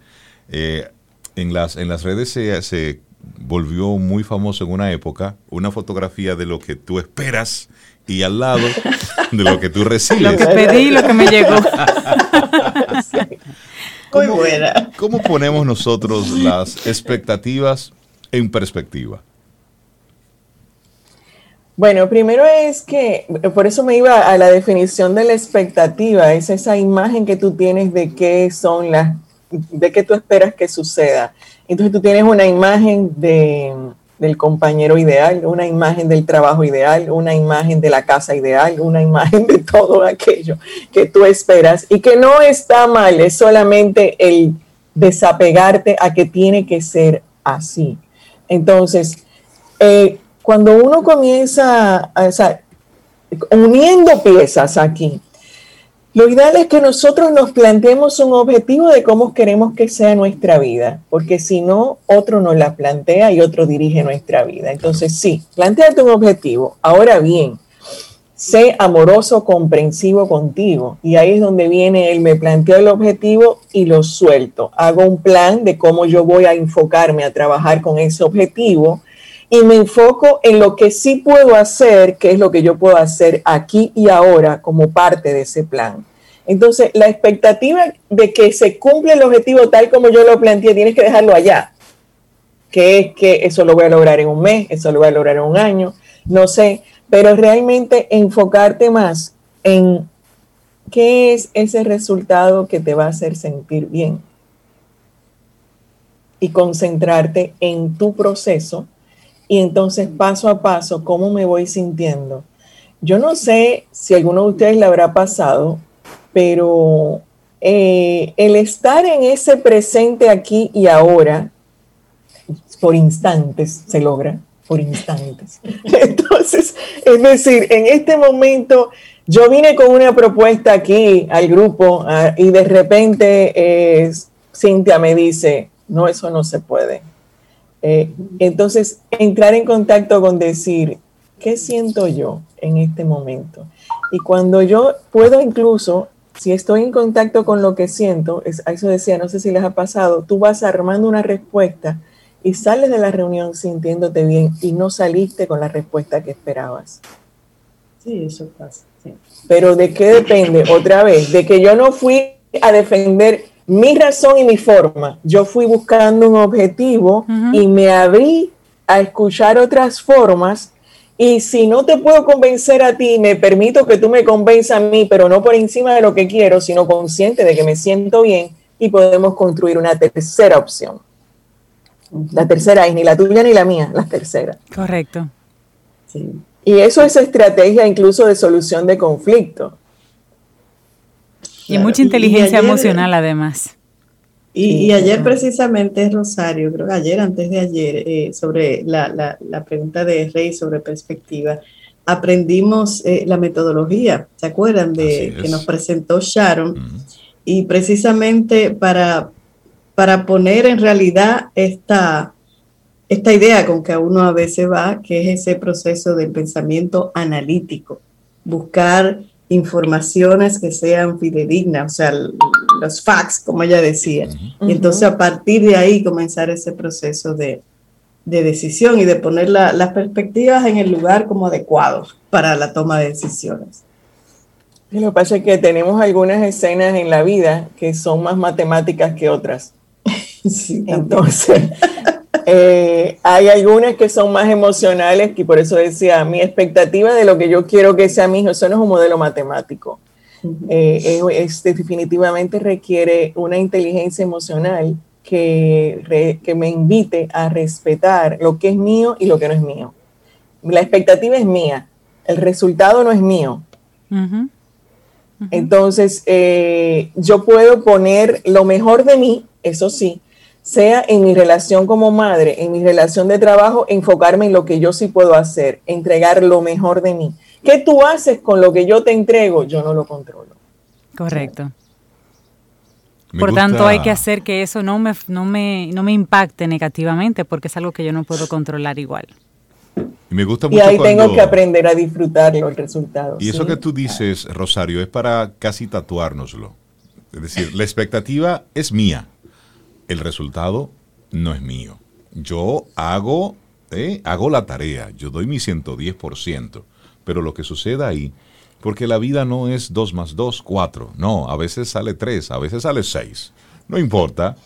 eh, en, las, en las redes se, se volvió muy famoso en una época una fotografía de lo que tú esperas y al lado de lo que tú recibes. Lo que pedí, lo que me llegó. Muy buena. ¿Cómo ponemos nosotros las expectativas en perspectiva? Bueno, primero es que, por eso me iba a la definición de la expectativa, es esa imagen que tú tienes de qué son las, de qué tú esperas que suceda. Entonces tú tienes una imagen de, del compañero ideal, una imagen del trabajo ideal, una imagen de la casa ideal, una imagen de todo aquello que tú esperas y que no está mal, es solamente el desapegarte a que tiene que ser así. Entonces, eh, cuando uno comienza, o uniendo piezas aquí, lo ideal es que nosotros nos planteemos un objetivo de cómo queremos que sea nuestra vida, porque si no, otro nos la plantea y otro dirige nuestra vida. Entonces, sí, planteate un objetivo. Ahora bien, sé amoroso, comprensivo contigo. Y ahí es donde viene el me planteo el objetivo y lo suelto. Hago un plan de cómo yo voy a enfocarme a trabajar con ese objetivo y me enfoco en lo que sí puedo hacer, que es lo que yo puedo hacer aquí y ahora como parte de ese plan. Entonces, la expectativa de que se cumpla el objetivo tal como yo lo planteé, tienes que dejarlo allá, que es que eso lo voy a lograr en un mes, eso lo voy a lograr en un año, no sé, pero realmente enfocarte más en qué es ese resultado que te va a hacer sentir bien. Y concentrarte en tu proceso y entonces paso a paso, cómo me voy sintiendo. Yo no sé si alguno de ustedes le habrá pasado, pero eh, el estar en ese presente aquí y ahora, por instantes se logra, por instantes. Entonces, es decir, en este momento yo vine con una propuesta aquí al grupo ah, y de repente eh, Cintia me dice, no, eso no se puede eh, entonces, entrar en contacto con decir, ¿qué siento yo en este momento? Y cuando yo puedo incluso, si estoy en contacto con lo que siento, es, eso decía, no sé si les ha pasado, tú vas armando una respuesta y sales de la reunión sintiéndote bien y no saliste con la respuesta que esperabas. Sí, eso pasa. Pero ¿de qué depende? Otra vez, de que yo no fui a defender mi razón y mi forma. Yo fui buscando un objetivo y me abrí a escuchar otras formas. Y si no te puedo convencer a ti, me permito que tú me convenzas a mí, pero no por encima de lo que quiero, sino consciente de que me siento bien y podemos construir una tercera opción. La tercera es ni la tuya ni la mía, la tercera. Correcto. Y eso es estrategia incluso de solución de conflicto. Y mucha inteligencia emocional además. Y, ayer precisamente, Rosario, creo que ayer, antes de ayer, eh, sobre la, pregunta de Rey sobre perspectiva, aprendimos eh, la metodología, ¿se acuerdan? de Que nos presentó Sharon. Y precisamente para, para poner en realidad esta, esta idea con que a uno a veces va, que es ese proceso del pensamiento analítico, buscar informaciones que sean fidedignas, o sea, los facts, como ella decía. Y entonces a partir de ahí comenzar ese proceso de, decisión y de poner las perspectivas en el lugar como adecuado para la toma de decisiones. lo que pasa es que tenemos algunas escenas en la vida que son más matemáticas que otras. Sí, Entonces, eh, hay algunas que son más emocionales y por eso decía, mi expectativa de lo que yo quiero que sea mi hijo, eso no es un modelo matemático. Eh, es, definitivamente requiere una inteligencia emocional que, que me invite a respetar lo que es mío y lo que no es mío. La expectativa es mía, el resultado no es mío. Entonces, eh, yo puedo poner lo mejor de mí, eso sí, sea en mi relación como madre, en mi relación de trabajo, enfocarme en lo que yo sí puedo hacer, entregar lo mejor de mí. ¿Qué tú haces con lo que yo te entrego? Yo no lo controlo. Correcto. Por tanto, hay que hacer que eso no me, no, me, no me impacte negativamente porque es algo que yo no puedo controlar igual. Y, me gusta mucho y ahí tengo que aprender a disfrutarlo, el resultado. Y eso que tú dices, Rosario, es para casi tatuárnoslo. Es decir, la expectativa es mía, el resultado no es mío. Yo hago, eh, hago la tarea, yo doy mi 110%, pero lo que suceda ahí, porque la vida no es 2 más 2, 4, no, a veces sale 3, a veces sale 6, no importa,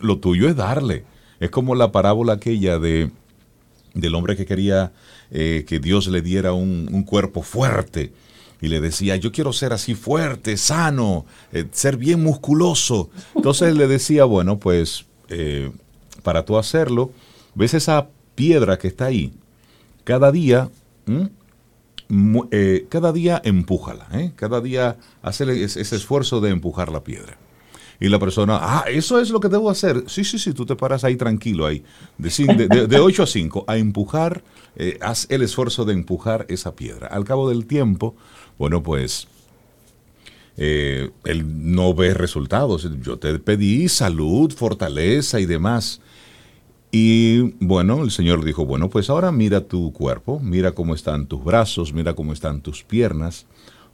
lo tuyo es darle. Es como la parábola aquella de del hombre que quería eh, que Dios le diera un, cuerpo fuerte y le decía, yo quiero ser así fuerte, sano, eh, ser bien musculoso. Entonces le decía, bueno, pues eh, para tú hacerlo, ves esa piedra que está ahí, cada día, cada día empújala, cada día hace ese esfuerzo de empujar la piedra. Y la persona, ah, eso es lo que debo hacer. Sí, sí, sí, tú te paras ahí tranquilo, ahí, de, de, 8 a 5, a empujar, eh, haz el esfuerzo de empujar esa piedra. Al cabo del tiempo, bueno, pues eh, él no ve resultados. Yo te pedí salud, fortaleza y demás. Y bueno, el Señor dijo, bueno, pues ahora mira tu cuerpo, mira cómo están tus brazos, mira cómo están tus piernas,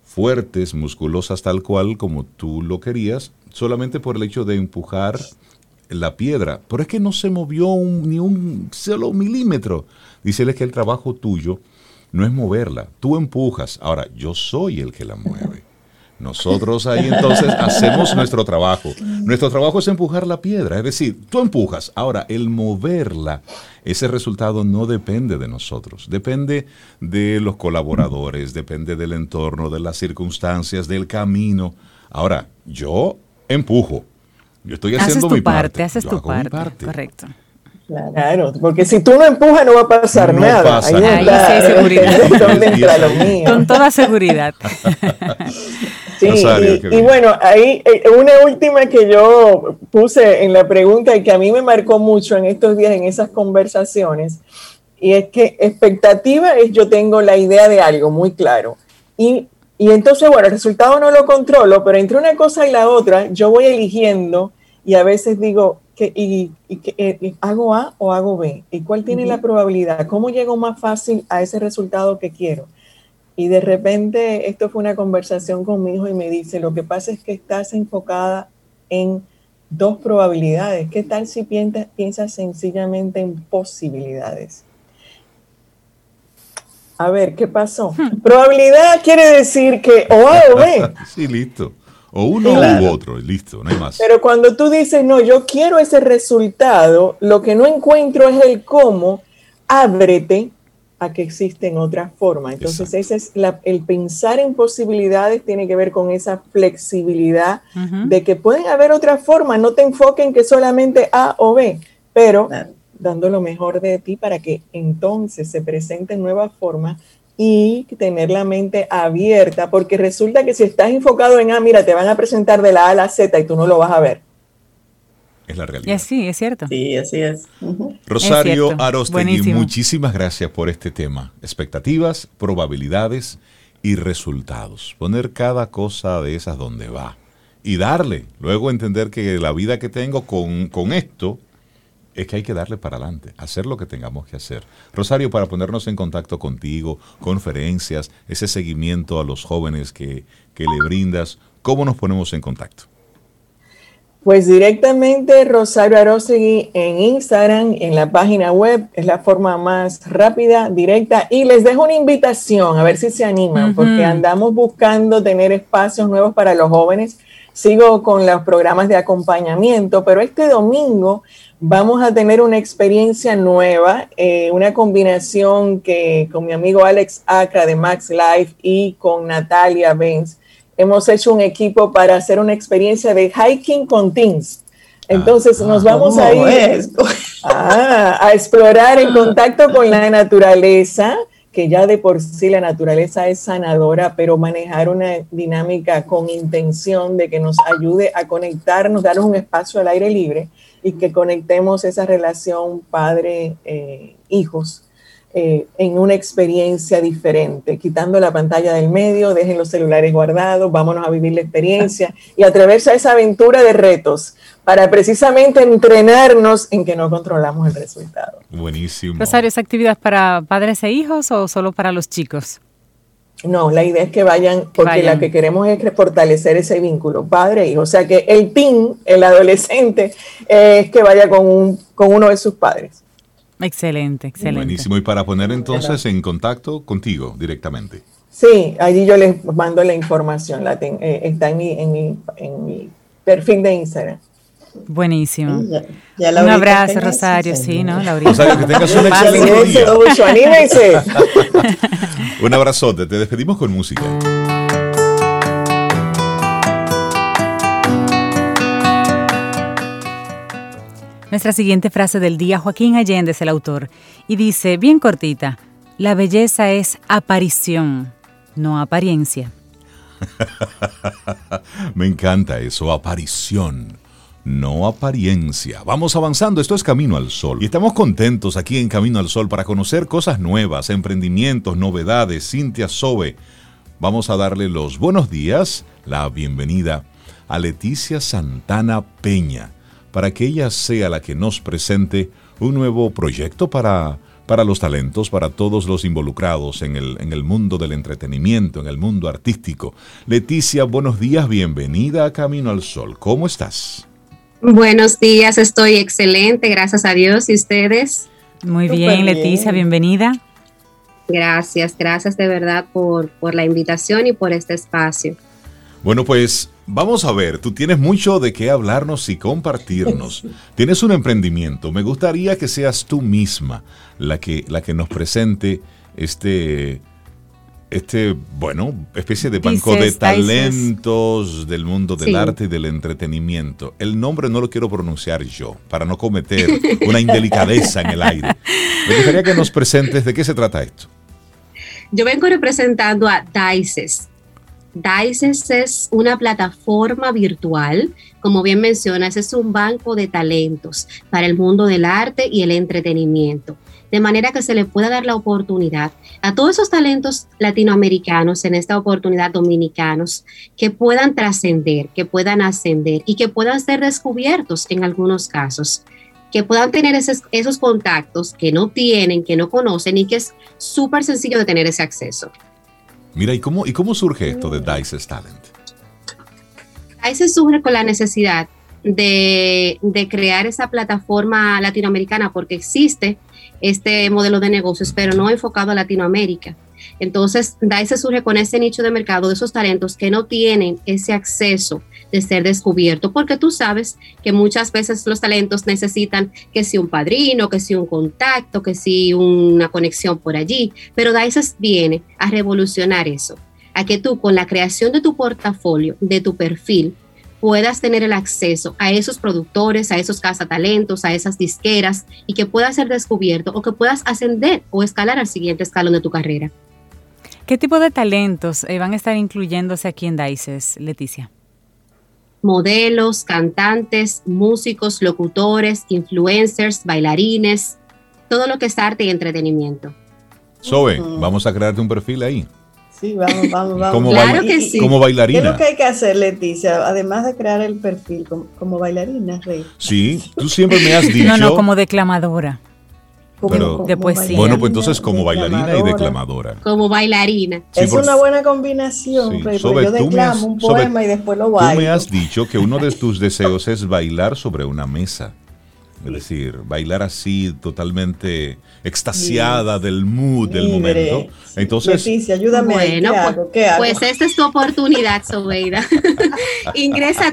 fuertes, musculosas tal cual como tú lo querías, solamente por el hecho de empujar la piedra. Pero es que no se movió ni un solo milímetro. Dícele que el trabajo tuyo no es moverla, tú empujas. Ahora, yo soy el que la mueve. Nosotros ahí entonces hacemos nuestro trabajo. Nuestro trabajo es empujar la piedra, es decir, tú empujas. Ahora, el moverla, ese resultado no depende de nosotros, depende de los colaboradores, depende del entorno, de las circunstancias, del camino. Ahora, yo empujo. Yo estoy haciendo mi parte. Haces tu parte, correcto. Claro, porque si tú no empujas no va a pasar nada. Ahí, sí seguridad. Con toda seguridad. sí, y, bueno, ahí eh, una última que yo puse en la pregunta y que a mí me marcó mucho en estos días en esas conversaciones, y es que expectativa es yo tengo la idea de algo muy claro. Y y entonces, bueno, el resultado no lo controlo, pero entre una cosa y la otra, yo voy eligiendo y a veces digo, que, y, eh, ¿hago A o hago B? ¿Y cuál tiene la probabilidad? ¿Cómo llego más fácil a ese resultado que quiero? Y de repente, esto fue una conversación con mi hijo y me dice, lo que pasa es que estás enfocada en dos probabilidades. ¿Qué tal si piensas, piensas sencillamente en posibilidades? A ver, ¿qué pasó? Hmm. Probabilidad quiere decir que o A o B. sí, listo. O uno u otro, listo, no hay más. Pero cuando tú dices, no, yo quiero ese resultado, lo que no encuentro es el cómo, ábrete a que existen otras formas. Entonces, ese es el pensar en posibilidades tiene que ver con esa flexibilidad de que pueden haber otras formas, no te enfoquen que solamente A o B, pero dando lo mejor de ti para que entonces se presenten nuevas formas y tener la mente abierta, porque resulta que si estás enfocado en, ah, mira, te van a presentar de la A a la Z y tú no lo vas a ver. Es la realidad. Sí, es cierto. Sí, así es. Rosario Arostegui, muchísimas gracias por este tema. Expectativas, probabilidades y resultados. Poner cada cosa de esas donde va. Y darle. Luego entender que la vida que tengo con, con esto es que hay que darle para adelante, hacer lo que tengamos que hacer. Rosario, para ponernos en contacto contigo, conferencias, ese seguimiento a los jóvenes que, le brindas, ¿cómo nos ponemos en contacto? Pues directamente Rosario Arosegui en Instagram, en la página web, es la forma más rápida, directa. Y les dejo una invitación, a ver si se animan, porque andamos buscando tener espacios nuevos para los jóvenes. Sigo con los programas de acompañamiento, pero este domingo vamos a tener una experiencia nueva, eh, una combinación que con mi amigo Alex Acra de Max Life y con Natalia Benz hemos hecho un equipo para hacer una experiencia de hiking con teens. Entonces nos vamos a ir a, a explorar en contacto con la naturaleza, que ya de por sí la naturaleza es sanadora, pero manejar una dinámica con intención de que nos ayude a conectarnos, darnos un espacio al aire libre y que conectemos esa relación padre-hijos eh, en una experiencia diferente, quitando la pantalla del medio, dejen los celulares guardados, vámonos a vivir la experiencia y atreverse a esa aventura de retos para precisamente entrenarnos en que no controlamos el resultado. Buenísimo. Rosario, ¿es actividad para padres e hijos o solo para los chicos? No, la idea es que vayan, porque la que queremos es fortalecer ese vínculo, padre e hijo. O sea que el PIN, el adolescente, es que vaya con, un, con uno de sus padres. Excelente, excelente. Buenísimo. Y para poner entonces en contacto contigo directamente. Sí, allí yo les mando la información, la eh, está en mi, en, mi, en mi perfil de Instagram. Buenísimo. un abrazo, Rosario. Sí, ¿no? Laurita. Rosario, que tengas un excelente día. anímense. un abrazote. Te despedimos con música. Nuestra siguiente frase del día, Joaquín Allende es el autor, y dice, bien cortita, la belleza es aparición, no apariencia. Me encanta eso, aparición, no apariencia. Vamos avanzando, esto es Camino al Sol. Y estamos contentos aquí en Camino al Sol para conocer cosas nuevas, emprendimientos, novedades. Cintia Sobe, vamos a darle los buenos días, la bienvenida a Leticia Santana Peña para que ella sea la que nos presente un nuevo proyecto para, para los talentos, para todos los involucrados en el, en el mundo del entretenimiento, en el mundo artístico. Leticia, buenos días, bienvenida a Camino al Sol. ¿Cómo estás? Buenos días, estoy excelente, gracias a Dios. ¿Y ustedes? Muy bien, Leticia, bienvenida. Gracias, gracias de verdad por, por la invitación y por este espacio. Bueno, pues Vamos a ver, tú tienes mucho de qué hablarnos y compartirnos. Tienes un emprendimiento. Me gustaría que seas tú misma la que, la que nos presente este, este, bueno, especie de banco de talentos del mundo del arte y del entretenimiento. El nombre no lo quiero pronunciar yo, para no cometer una indelicadeza en el aire. Me gustaría que nos presentes de qué se trata esto. Yo vengo representando a Dices. Dices es una plataforma virtual, como bien mencionas, es un banco de talentos para el mundo del arte y el entretenimiento, de manera que se le pueda dar la oportunidad a todos esos talentos latinoamericanos, en esta oportunidad dominicanos, que puedan trascender, que puedan ascender y que puedan ser descubiertos en algunos casos que puedan tener esos, esos contactos que no tienen, que no conocen y que es súper sencillo de tener ese acceso. Mira, ¿y cómo, ¿y cómo surge esto de Dice's Talent? Dice surge con la necesidad de, de, crear esa plataforma latinoamericana porque existe este modelo de negocios, pero no enfocado a Latinoamérica. Entonces, DICE surge con ese nicho de mercado de esos talentos que no tienen ese acceso de ser descubierto, porque tú sabes que muchas veces los talentos necesitan que si un padrino, que si un contacto, que si una conexión por allí, pero DICE viene a revolucionar eso, a que tú con la creación de tu portafolio, de tu perfil, puedas tener el acceso a esos productores, a esos cazatalentos, a esas disqueras y que puedas ser descubierto o que puedas ascender o escalar al siguiente escalón de tu carrera. ¿Qué tipo de talentos eh, van a estar incluyéndose aquí en DICES, Leticia? modelos, cantantes, músicos, locutores, influencers, bailarines, todo lo que es arte y entretenimiento. Zoe, vamos a crearte un perfil ahí. Sí, vamos, vamos, vamos. Como claro que sí. Como bailarina. ¿Qué es lo que hay que hacer, Leticia? Además de crear el perfil como, bailarina, Rey. Sí, tú siempre me has dicho. No, no, como declamadora. Pero, de poesía. Bueno, pues entonces como bailarina y declamadora. Como bailarina. es una buena combinación, yo declamo un poema y después lo bailo. Tú me has dicho que uno de tus deseos es bailar sobre una mesa. Es decir, bailar así totalmente extasiada del mood del momento. Entonces, Leticia, ayúdame. Bueno, pues, pues, esta es tu oportunidad, Sobeida. Ingresa a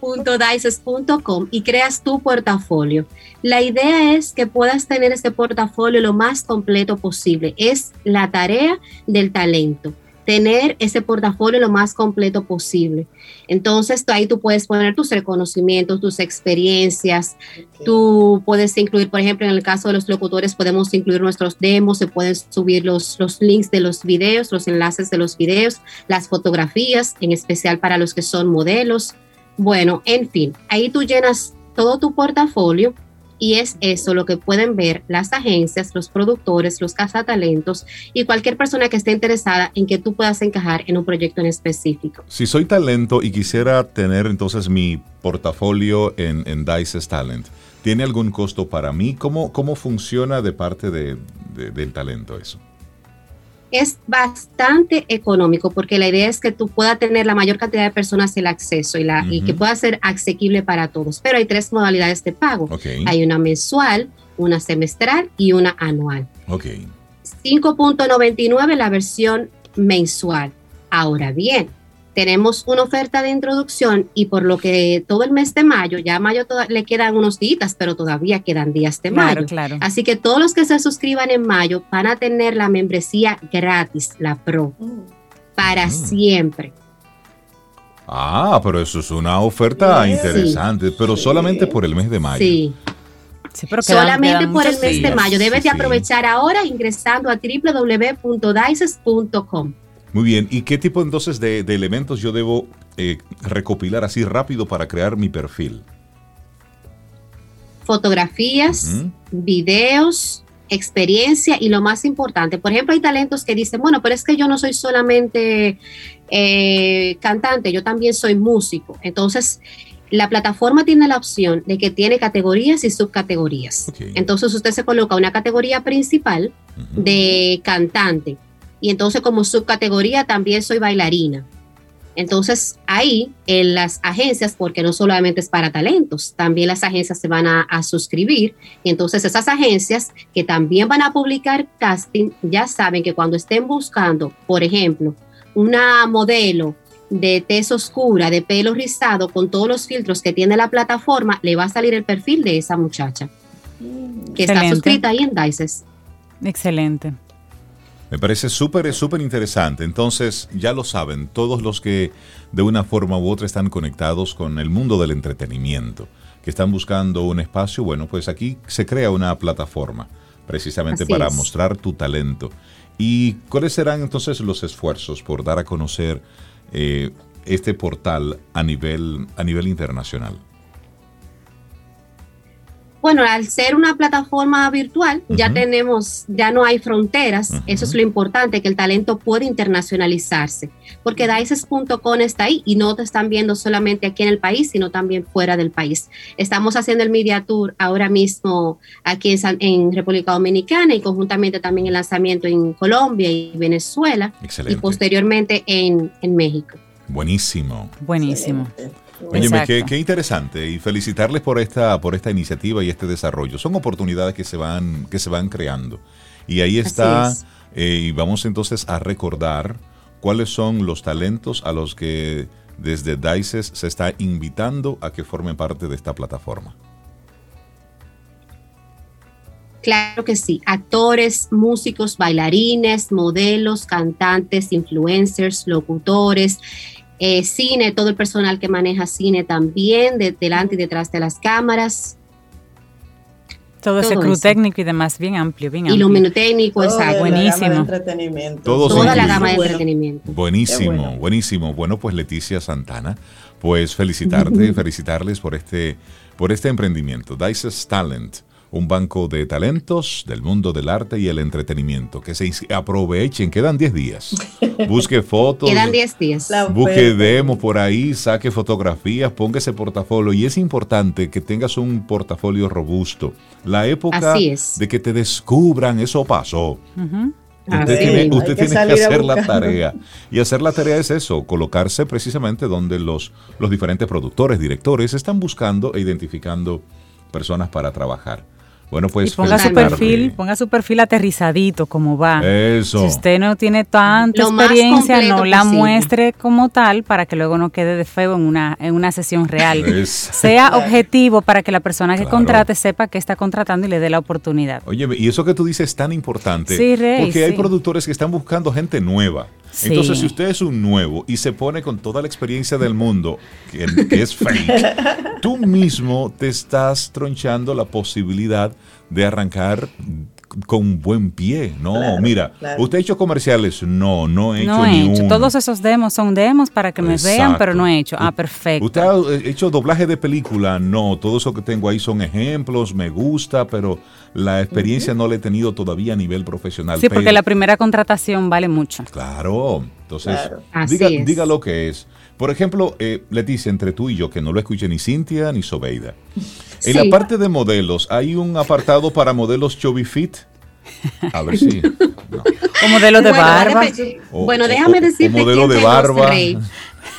www.dices.com y creas tu portafolio. La idea es que puedas tener este portafolio lo más completo posible. Es la tarea del talento tener ese portafolio lo más completo posible. Entonces, ahí tú puedes poner tus reconocimientos, tus experiencias. Tú puedes incluir, por ejemplo, en el caso de los locutores, podemos incluir nuestros demos, se pueden subir los, los links de los videos, los enlaces de los videos, las fotografías, en especial para los que son modelos. Bueno, en fin, ahí tú llenas todo tu portafolio y es eso lo que pueden ver las agencias, los productores, los cazatalentos y cualquier persona que esté interesada en que tú puedas encajar en un proyecto en específico. Si soy talento y quisiera tener entonces mi portafolio en, en Dice's Talent, ¿tiene algún costo para mí? ¿Cómo, cómo funciona de parte de, del talento eso? Es bastante económico porque la idea es que tú puedas tener la mayor cantidad de personas el acceso y, la, y que pueda ser asequible para todos. Pero hay tres modalidades de pago. Hay una mensual, una semestral y una anual. Okay. 5.99 la versión mensual. Ahora bien, tenemos una oferta de introducción y por lo que todo el mes de mayo, ya mayo le quedan unos días, pero todavía quedan días de mayo. Claro. Así que todos los que se suscriban en mayo van a tener la membresía gratis, la Pro, para mm. siempre. Ah, pero eso es una oferta interesante, pero solamente por el mes de mayo. Sí. Solamente por el mes de mayo. Debes de aprovechar ahora ingresando a www.dices.com. Muy bien, ¿y qué tipo entonces de, elementos yo debo eh, recopilar así rápido para crear mi perfil? Fotografías, videos, experiencia y lo más importante, por ejemplo, hay talentos que dicen, bueno, pero es que yo no soy solamente eh, cantante, yo también soy músico. Entonces, la plataforma tiene la opción de que tiene categorías y subcategorías. Entonces, usted se coloca una categoría principal de cantante y entonces como subcategoría también soy bailarina. Entonces ahí en las agencias, porque no solamente es para talentos, también las agencias se van a, suscribir y entonces esas agencias que también van a publicar casting ya saben que cuando estén buscando, por ejemplo, una modelo de tez oscura, de pelo rizado, con todos los filtros que tiene la plataforma, le va a salir el perfil de esa muchacha que está suscrita ahí en Dices. Excelente. Me parece súper, súper interesante. Entonces, ya lo saben, todos los que de una forma u otra están conectados con el mundo del entretenimiento, que están buscando un espacio, bueno, pues aquí se crea una plataforma precisamente para mostrar tu talento. ¿Y cuáles serán entonces los esfuerzos por dar a conocer eh, este portal a nivel, a nivel internacional? Bueno, al ser una plataforma virtual, ya tenemos, ya no hay fronteras. Eso es lo importante, que el talento puede internacionalizarse, porque Dices.com está ahí y no te están viendo solamente aquí en el país, sino también fuera del país. Estamos haciendo el Media Tour ahora mismo aquí en, República Dominicana y conjuntamente también el lanzamiento en Colombia y Venezuela y posteriormente en, en México. Buenísimo. Buenísimo. Oye, qué, interesante y felicitarles por esta, por esta iniciativa y este desarrollo. Son oportunidades que se van, que se van creando. Y ahí está, eh, y vamos entonces a recordar cuáles son los talentos a los que desde DICES se está invitando a que formen parte de esta plataforma. Claro que sí, actores, músicos, bailarines, modelos, cantantes, influencers, locutores, eh, cine, todo el personal que maneja cine también, de, delante y detrás de las cámaras. Todo, ese crew técnico y demás, bien amplio, bien amplio. técnico, exacto. Buenísimo. Toda la gama de entretenimiento. Buenísimo, buenísimo. Bueno, pues Leticia Santana, pues felicitarte, felicitarles por este, por este emprendimiento. Dice's Talent un banco de talentos del mundo del arte y el entretenimiento. Que se aprovechen, quedan 10 días. Busque fotos. quedan 10 días. Busque demo por ahí, saque fotografías, ponga ese portafolio. Y es importante que tengas un portafolio robusto. La época de que te descubran, eso pasó. Usted, tiene, usted que tiene, que, hacer la tarea. Y hacer la tarea es eso, colocarse precisamente donde los, los diferentes productores, directores están buscando e identificando personas para trabajar. Bueno, pues. ponga su perfil, ponga su perfil aterrizadito, como va. Eso. Si usted no tiene tanta experiencia, no la muestre como tal para que luego no quede de feo en una, en una sesión real. Sea objetivo para que la persona que contrate sepa que está contratando y le dé la oportunidad. Oye, y eso que tú dices es tan importante. Sí, Rey, porque hay productores que están buscando gente nueva. Entonces, si usted es un nuevo y se pone con toda la experiencia del mundo, que, que es fake, tú mismo te estás tronchando la posibilidad de arrancar con buen pie. No, mira, ¿usted ha hecho comerciales? No, no he hecho No he hecho. Todos esos demos son demos para que me vean, pero no he hecho. Ah, perfecto. ¿Usted ha hecho doblaje de película? No, todo eso que tengo ahí son ejemplos, me gusta, pero la experiencia no la he tenido todavía a nivel profesional. Sí, porque la primera contratación vale mucho. Claro, entonces Diga, diga, lo que es. Por ejemplo, eh, Leticia, entre tú y yo, que no lo escuché ni Cintia ni Sobeida. En la parte de modelos, ¿hay un apartado para modelos Chubby Fit? A ver si. O modelo de barba. bueno, déjame decirte. O modelo de barba.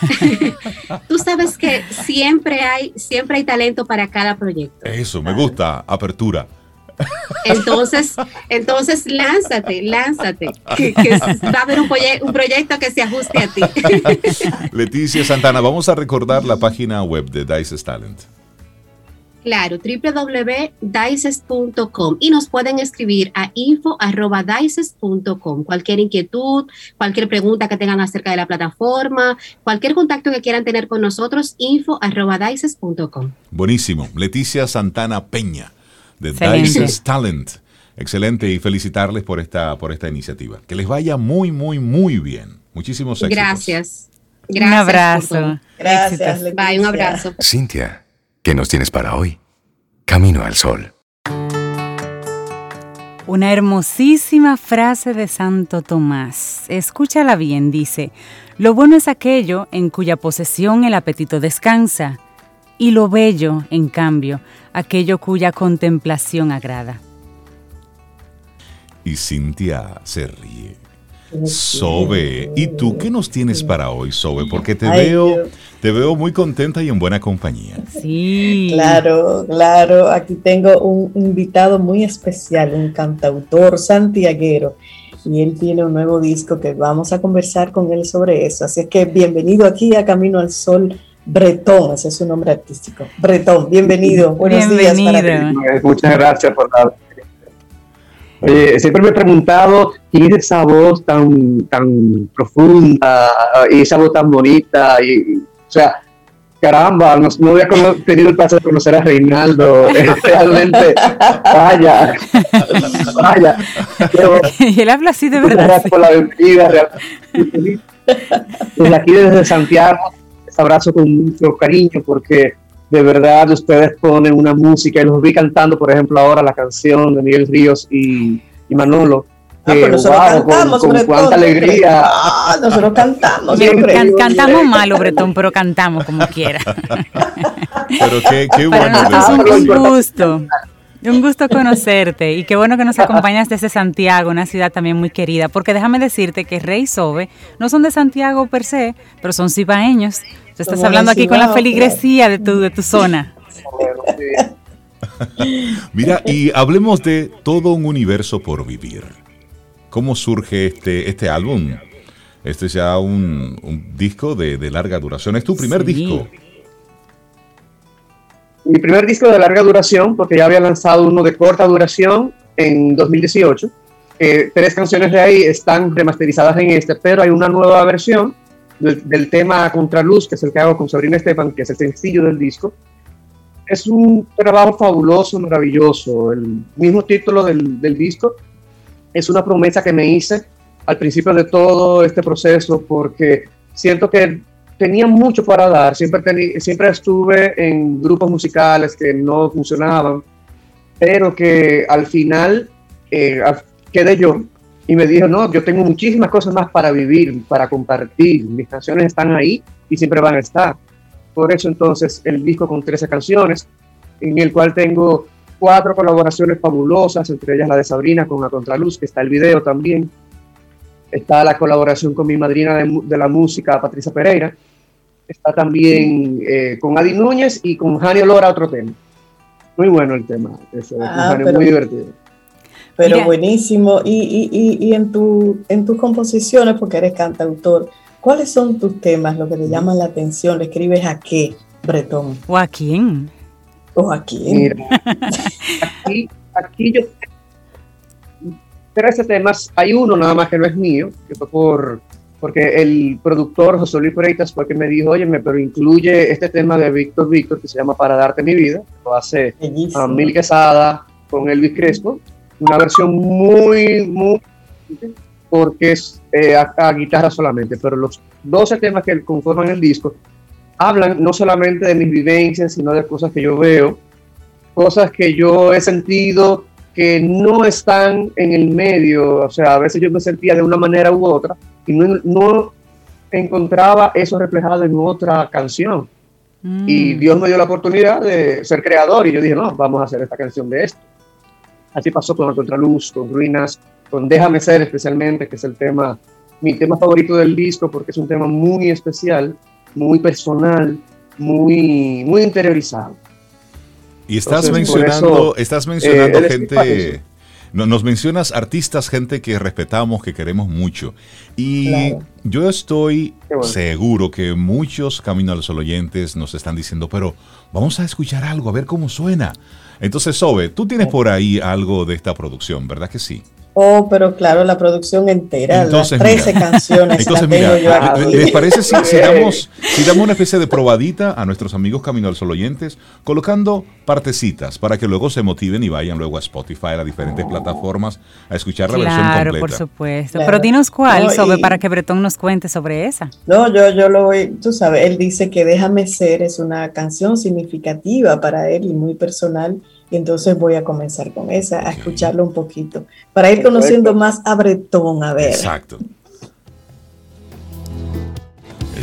Tú sabes que siempre hay, siempre hay talento para cada proyecto. Eso, me gusta. Apertura. Entonces, entonces lánzate, lánzate, que, va a haber un, un, proyecto que se ajuste a ti. Leticia Santana, vamos a recordar la página web de Dice Talent. Claro, www.dices.com y nos pueden escribir a info.dices.com. Cualquier inquietud, cualquier pregunta que tengan acerca de la plataforma, cualquier contacto que quieran tener con nosotros, info.dices.com. Buenísimo. Leticia Santana Peña de Dices Talent. Excelente y felicitarles por esta, por esta iniciativa. Que les vaya muy, muy, muy bien. Muchísimos éxitos. Gracias. Gracias un abrazo. Gracias. Bye, un abrazo. Cintia, ¿qué nos tienes para hoy? Camino al sol. Una hermosísima frase de Santo Tomás. Escúchala bien, dice, lo bueno es aquello en cuya posesión el apetito descansa, y lo bello, en cambio, aquello cuya contemplación agrada. Y Cintia se ríe. Sobe, ¿y tú qué nos tienes para hoy, Sobe? Porque te veo, te veo muy contenta y en buena compañía. Sí. Claro, claro. Aquí tengo un invitado muy especial, un cantautor santiaguero. Y él tiene un nuevo disco que vamos a conversar con él sobre eso. Así que bienvenido aquí a Camino al Sol Bretón, ese es su nombre artístico. Bretón, bienvenido. Buenos días para Muchas gracias por la. Oye, siempre me he preguntado quién es esa voz tan, tan profunda y esa voz tan bonita. Y, o sea, caramba, no, había tenido el placer de conocer a Reinaldo. Realmente, vaya, vaya. y él habla así de verdad. Gracias por la bienvenida. Desde aquí, desde Santiago, abrazo con mucho cariño porque de verdad ustedes ponen una música y los vi cantando, por ejemplo, ahora la canción de Miguel Ríos y, Manolo. Ah, que, nosotros cantamos, con, cuánta alegría. Ah, nosotros cantamos. cantamos malo, Bretón, pero cantamos como quiera. pero qué, qué bueno. es un gusto. Un gusto conocerte y qué bueno que nos acompañas desde Santiago, una ciudad también muy querida, porque déjame decirte que Rey Sobe no son de Santiago per se, pero son cibaeños. Tú estás hablando aquí con la feligresía de tu, de tu zona. Mira, y hablemos de todo un universo por vivir. ¿Cómo surge este, este álbum? Este es ya un, disco de, larga duración. ¿Es tu primer disco? Mi primer disco de larga duración, porque ya había lanzado uno de corta duración en 2018. tres canciones de ahí están remasterizadas en este, pero hay una nueva versión del, tema Contraluz, que es el que hago con Sabrina Estefan, que es el sencillo del disco. Es un trabajo fabuloso, maravilloso. El mismo título del, del disco es una promesa que me hice al principio de todo este proceso, porque siento que tenía mucho para dar, siempre, siempre estuve en grupos musicales que no funcionaban, pero que al final eh, quedé yo y me dijo, no, yo tengo muchísimas cosas más para vivir, para compartir, mis canciones están ahí y siempre van a estar. Por eso entonces el disco con 13 canciones, en el cual tengo cuatro colaboraciones fabulosas, entre ellas la de Sabrina con la Contraluz, que está el video también. Está la colaboración con mi madrina de la música, Patricia Pereira, está también eh, con Adi Núñez y con Jani Olora otro tema. Muy bueno el tema, ah, muy divertido. Pero buenísimo. Y, y, y, en, tu, en tus composiciones, porque eres cantautor, ¿cuáles son tus temas, lo que te llaman la atención? ¿Le escribes a qué, Bretón? ¿O a quién? ¿O a quién? aquí, aquí yo ese temas, hay uno nada más que no es mío, que fue por porque el productor José Luis Freitas fue que me dijo, oye, pero incluye este tema de Víctor Víctor que se llama Para darte mi vida, lo hace a Mil Quesada con Elvis Crespo, una versión muy, muy, porque es eh, a, guitarra solamente, pero los 12 temas que conforman el disco hablan no solamente de mis vivencias, sino de cosas que yo veo, cosas que yo he sentido que no están en el medio, o sea, a veces yo me sentía de una manera u otra, y no, encontraba eso reflejado en otra canción. Y mm. Dios me dio la oportunidad de ser creador y yo dije, no, vamos a hacer esta canción de esto. Así pasó con Contraluz, con Ruinas, con Déjame Ser especialmente, que es el tema, mi tema favorito del disco porque es un tema muy especial, muy personal, muy, muy interiorizado. Y estás mencionando, estás mencionando eh, gente nos mencionas artistas, gente que respetamos, que queremos mucho. Y yo estoy seguro que muchos Camino al Sol oyentes nos están diciendo, pero vamos a escuchar algo, a ver cómo suena. Entonces, Sobe, tú tienes por ahí algo de esta producción, ¿verdad que sí? Oh, pero claro, la producción entera, las 13 canciones. Entonces, mira, ¿les parece si, damos, si, damos, una especie de probadita a nuestros amigos Camino al Sol oyentes, colocando partecitas para que luego se motiven y vayan luego a Spotify, a las diferentes plataformas, a escuchar la versión completa? Claro, por supuesto. Pero dinos cuál, para que Bretón nos cuente sobre esa. No, yo, yo lo voy, tú sabes, él dice que Déjame Ser es una canción significativa para él y muy personal y entonces voy a comenzar con esa, a escucharlo un poquito, para ir conociendo más a Bretón, a ver. Exacto.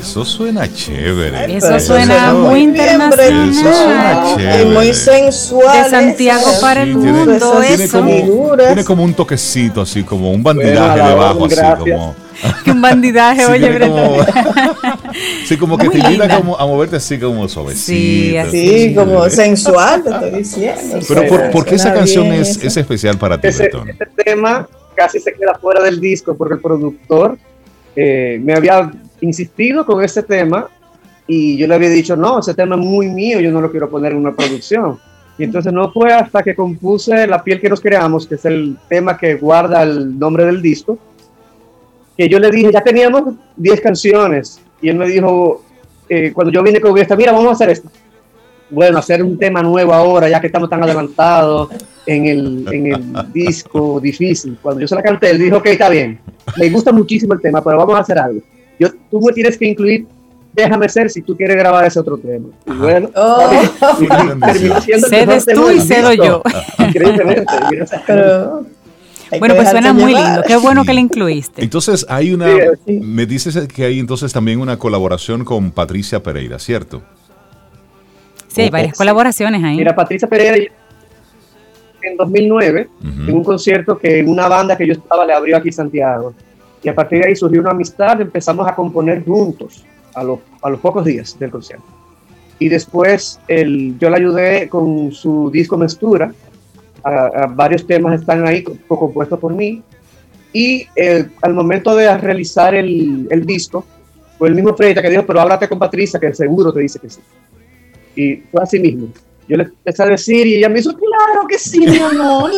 Eso suena chévere. Eso suena muy internacional. Eso suena chévere. Y muy sensual. De Santiago para el mundo. Tiene, como, tiene como un toquecito, así como un bandidaje debajo, así como que un bandidaje, oye, como, Sí, como que te ayuda como a moverte así como suavecito. Sí, así, como sensual, te estoy diciendo. Pero por, qué esa canción es, es, especial para ti, ese, Ese tema casi se queda fuera del disco porque el productor eh, me había insistido con ese tema y yo le había dicho, no, ese tema es muy mío, yo no lo quiero poner en una producción. Y entonces no fue hasta que compuse La piel que nos creamos, que es el tema que guarda el nombre del disco, que yo le dije, ya teníamos 10 canciones, y él me dijo, eh, cuando yo vine con esta, mira, vamos a hacer esto. Bueno, hacer un tema nuevo ahora, ya que estamos tan adelantados en el, en el disco difícil. Cuando yo se la canté, él dijo, ok, está bien, me gusta muchísimo el tema, pero vamos a hacer algo. Yo, tú me tienes que incluir déjame ser si tú quieres grabar ese otro tema. Y bueno, oh. cedes tú y cedo yo. Increíblemente. Pero, bueno, pues suena muy lindo. Qué bueno que le incluiste. Entonces, hay una. Me dices que hay entonces también una colaboración con Patricia Pereira, ¿cierto? Sí, hay varias colaboraciones ahí. Mira, Patricia Pereira en 2009, en un concierto que una banda que yo estaba le abrió aquí Santiago. Y a partir de ahí surgió una amistad, empezamos a componer juntos a, a los pocos días del concierto. Y después el, yo la ayudé con su disco Mestura, varios temas están ahí compuestos por mí. Y eh, al momento de realizar el, el, disco, fue el mismo Freita que dijo, pero háblate con Patricia, que seguro te dice que sí. Y fue así mismo. Yo le empecé a decir y ella me hizo, claro que sí, mi amor.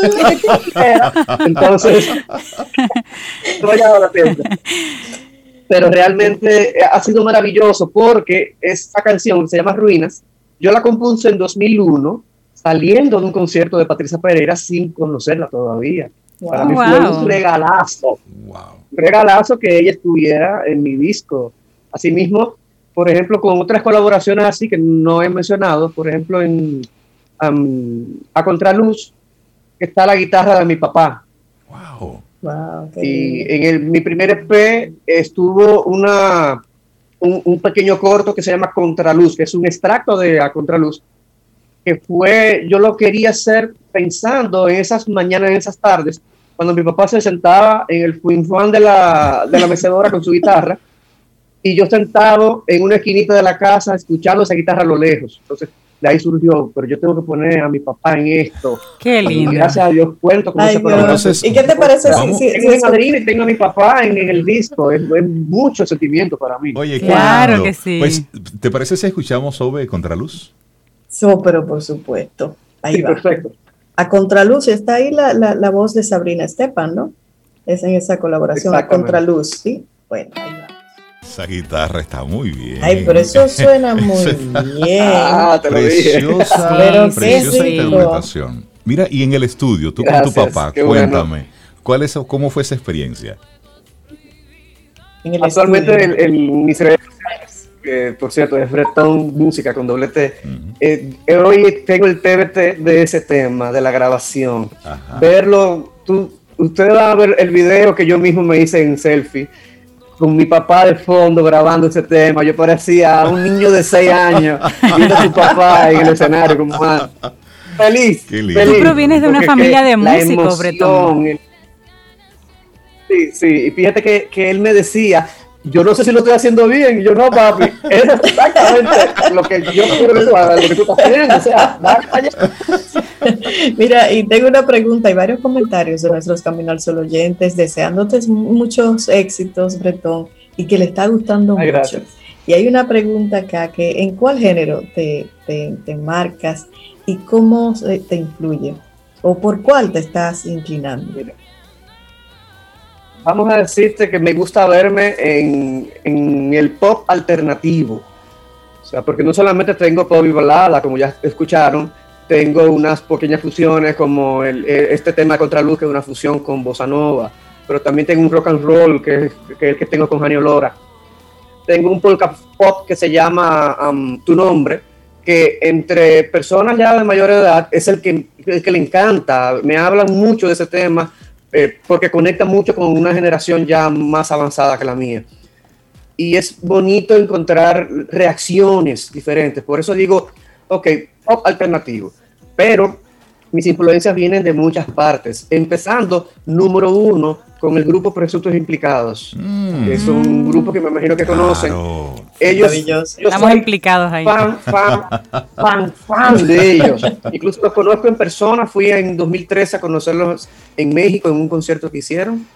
Entonces, pero realmente ha sido maravilloso porque esta canción se llama Ruinas. Yo la compuse en 2001 saliendo de un concierto de Patricia Pereira sin conocerla todavía. Para mí fue un regalazo. Un regalazo que ella estuviera en mi disco. Asimismo, por ejemplo, con otras colaboraciones así que no he mencionado, por ejemplo, en A Contraluz, está la guitarra de mi papá. Wow. y en mi primer EP estuvo una, un, un, pequeño corto que se llama Contraluz, que es un extracto de A Contraluz, que fue, yo lo quería hacer pensando en esas mañanas, en esas tardes, cuando mi papá se sentaba en el fuinfuán de la, de la mecedora con su guitarra, y yo sentado en una esquinita de la casa escuchando esa guitarra a lo lejos. Entonces, de ahí surgió, pero yo tengo que poner a mi papá en esto. Qué lindo. Y gracias a Dios cuento con ese ¿Y qué te parece si, tengo a Madrid y tengo a mi papá en, el disco? Es, mucho sentimiento para mí. Oye, claro que sí. Pues, ¿te parece si escuchamos sobre Contraluz? So, pero por supuesto. Ahí va. Perfecto. A contraluz está ahí la, la, la, voz de Sabrina Stepan, ¿no? Es en esa colaboración a contraluz, ¿sí? Bueno, ahí va. Esa guitarra está muy bien. Ay, pero eso suena muy bien. Ah, te lo dije. Preciosa, Pero qué preciosa rico. interpretación. Mira, y en el estudio, tú con Gracias, tu papá, qué bueno. cuéntame, ¿cuál es, ¿cómo fue esa experiencia? En el Actualmente estudio. el, el, que por cierto es Bretón Música con doble T, eh, hoy tengo el TBT de ese tema, de la grabación. Ajá. Verlo, tú, ustedes van a ver el video que yo mismo me hice en selfie, con mi papá de fondo grabando ese tema. Yo parecía un niño de 6 años viendo a su papá en el escenario, como ah, feliz. Feliz, Tú provienes de una porque familia de músicos, Bretón. el- Sí, sí, y fíjate que, que él me decía, yo no sé si lo estoy haciendo bien, y yo no, papi, es exactamente lo que yo quiero hagas, lo que tú estás haciendo, o sea, para allá. Mira, y tengo una pregunta y varios comentarios de nuestros Camino al Sol oyentes, deseándote muchos éxitos, Bretón, y que le está gustando Ay, mucho. gracias. Y hay una pregunta acá que ¿en cuál género te, te, te marcas y cómo se- te influye? ¿O por cuál te estás inclinando? Vamos a decirte que me gusta verme en, en el pop alternativo. O sea, porque no solamente tengo pop y balada, como ya escucharon, tengo unas pequeñas fusiones como el, este tema de Contraluz, que es una fusión con bossa nova, pero también tengo un rock and roll, que que es el que tengo con Janio Lora. Tengo un polka pop que se llama um, Tu Nombre, que entre personas ya de mayor edad es el que, el que le encanta. Me hablan mucho de ese tema eh, porque conecta mucho con una generación ya más avanzada que la mía. Y es bonito encontrar reacciones diferentes. Por eso digo, ok, alternativo. Pero mis influencias vienen de muchas partes. Empezando, número uno, con el grupo Presuntos Implicados, que es un grupo que me imagino que conocen. Claro. Ellos, yo Estamos implicados ahí. fan, fan, fan, fan de ellos. Incluso los conozco en persona. Fui en 2013 a conocerlos en México en un concierto que hicieron.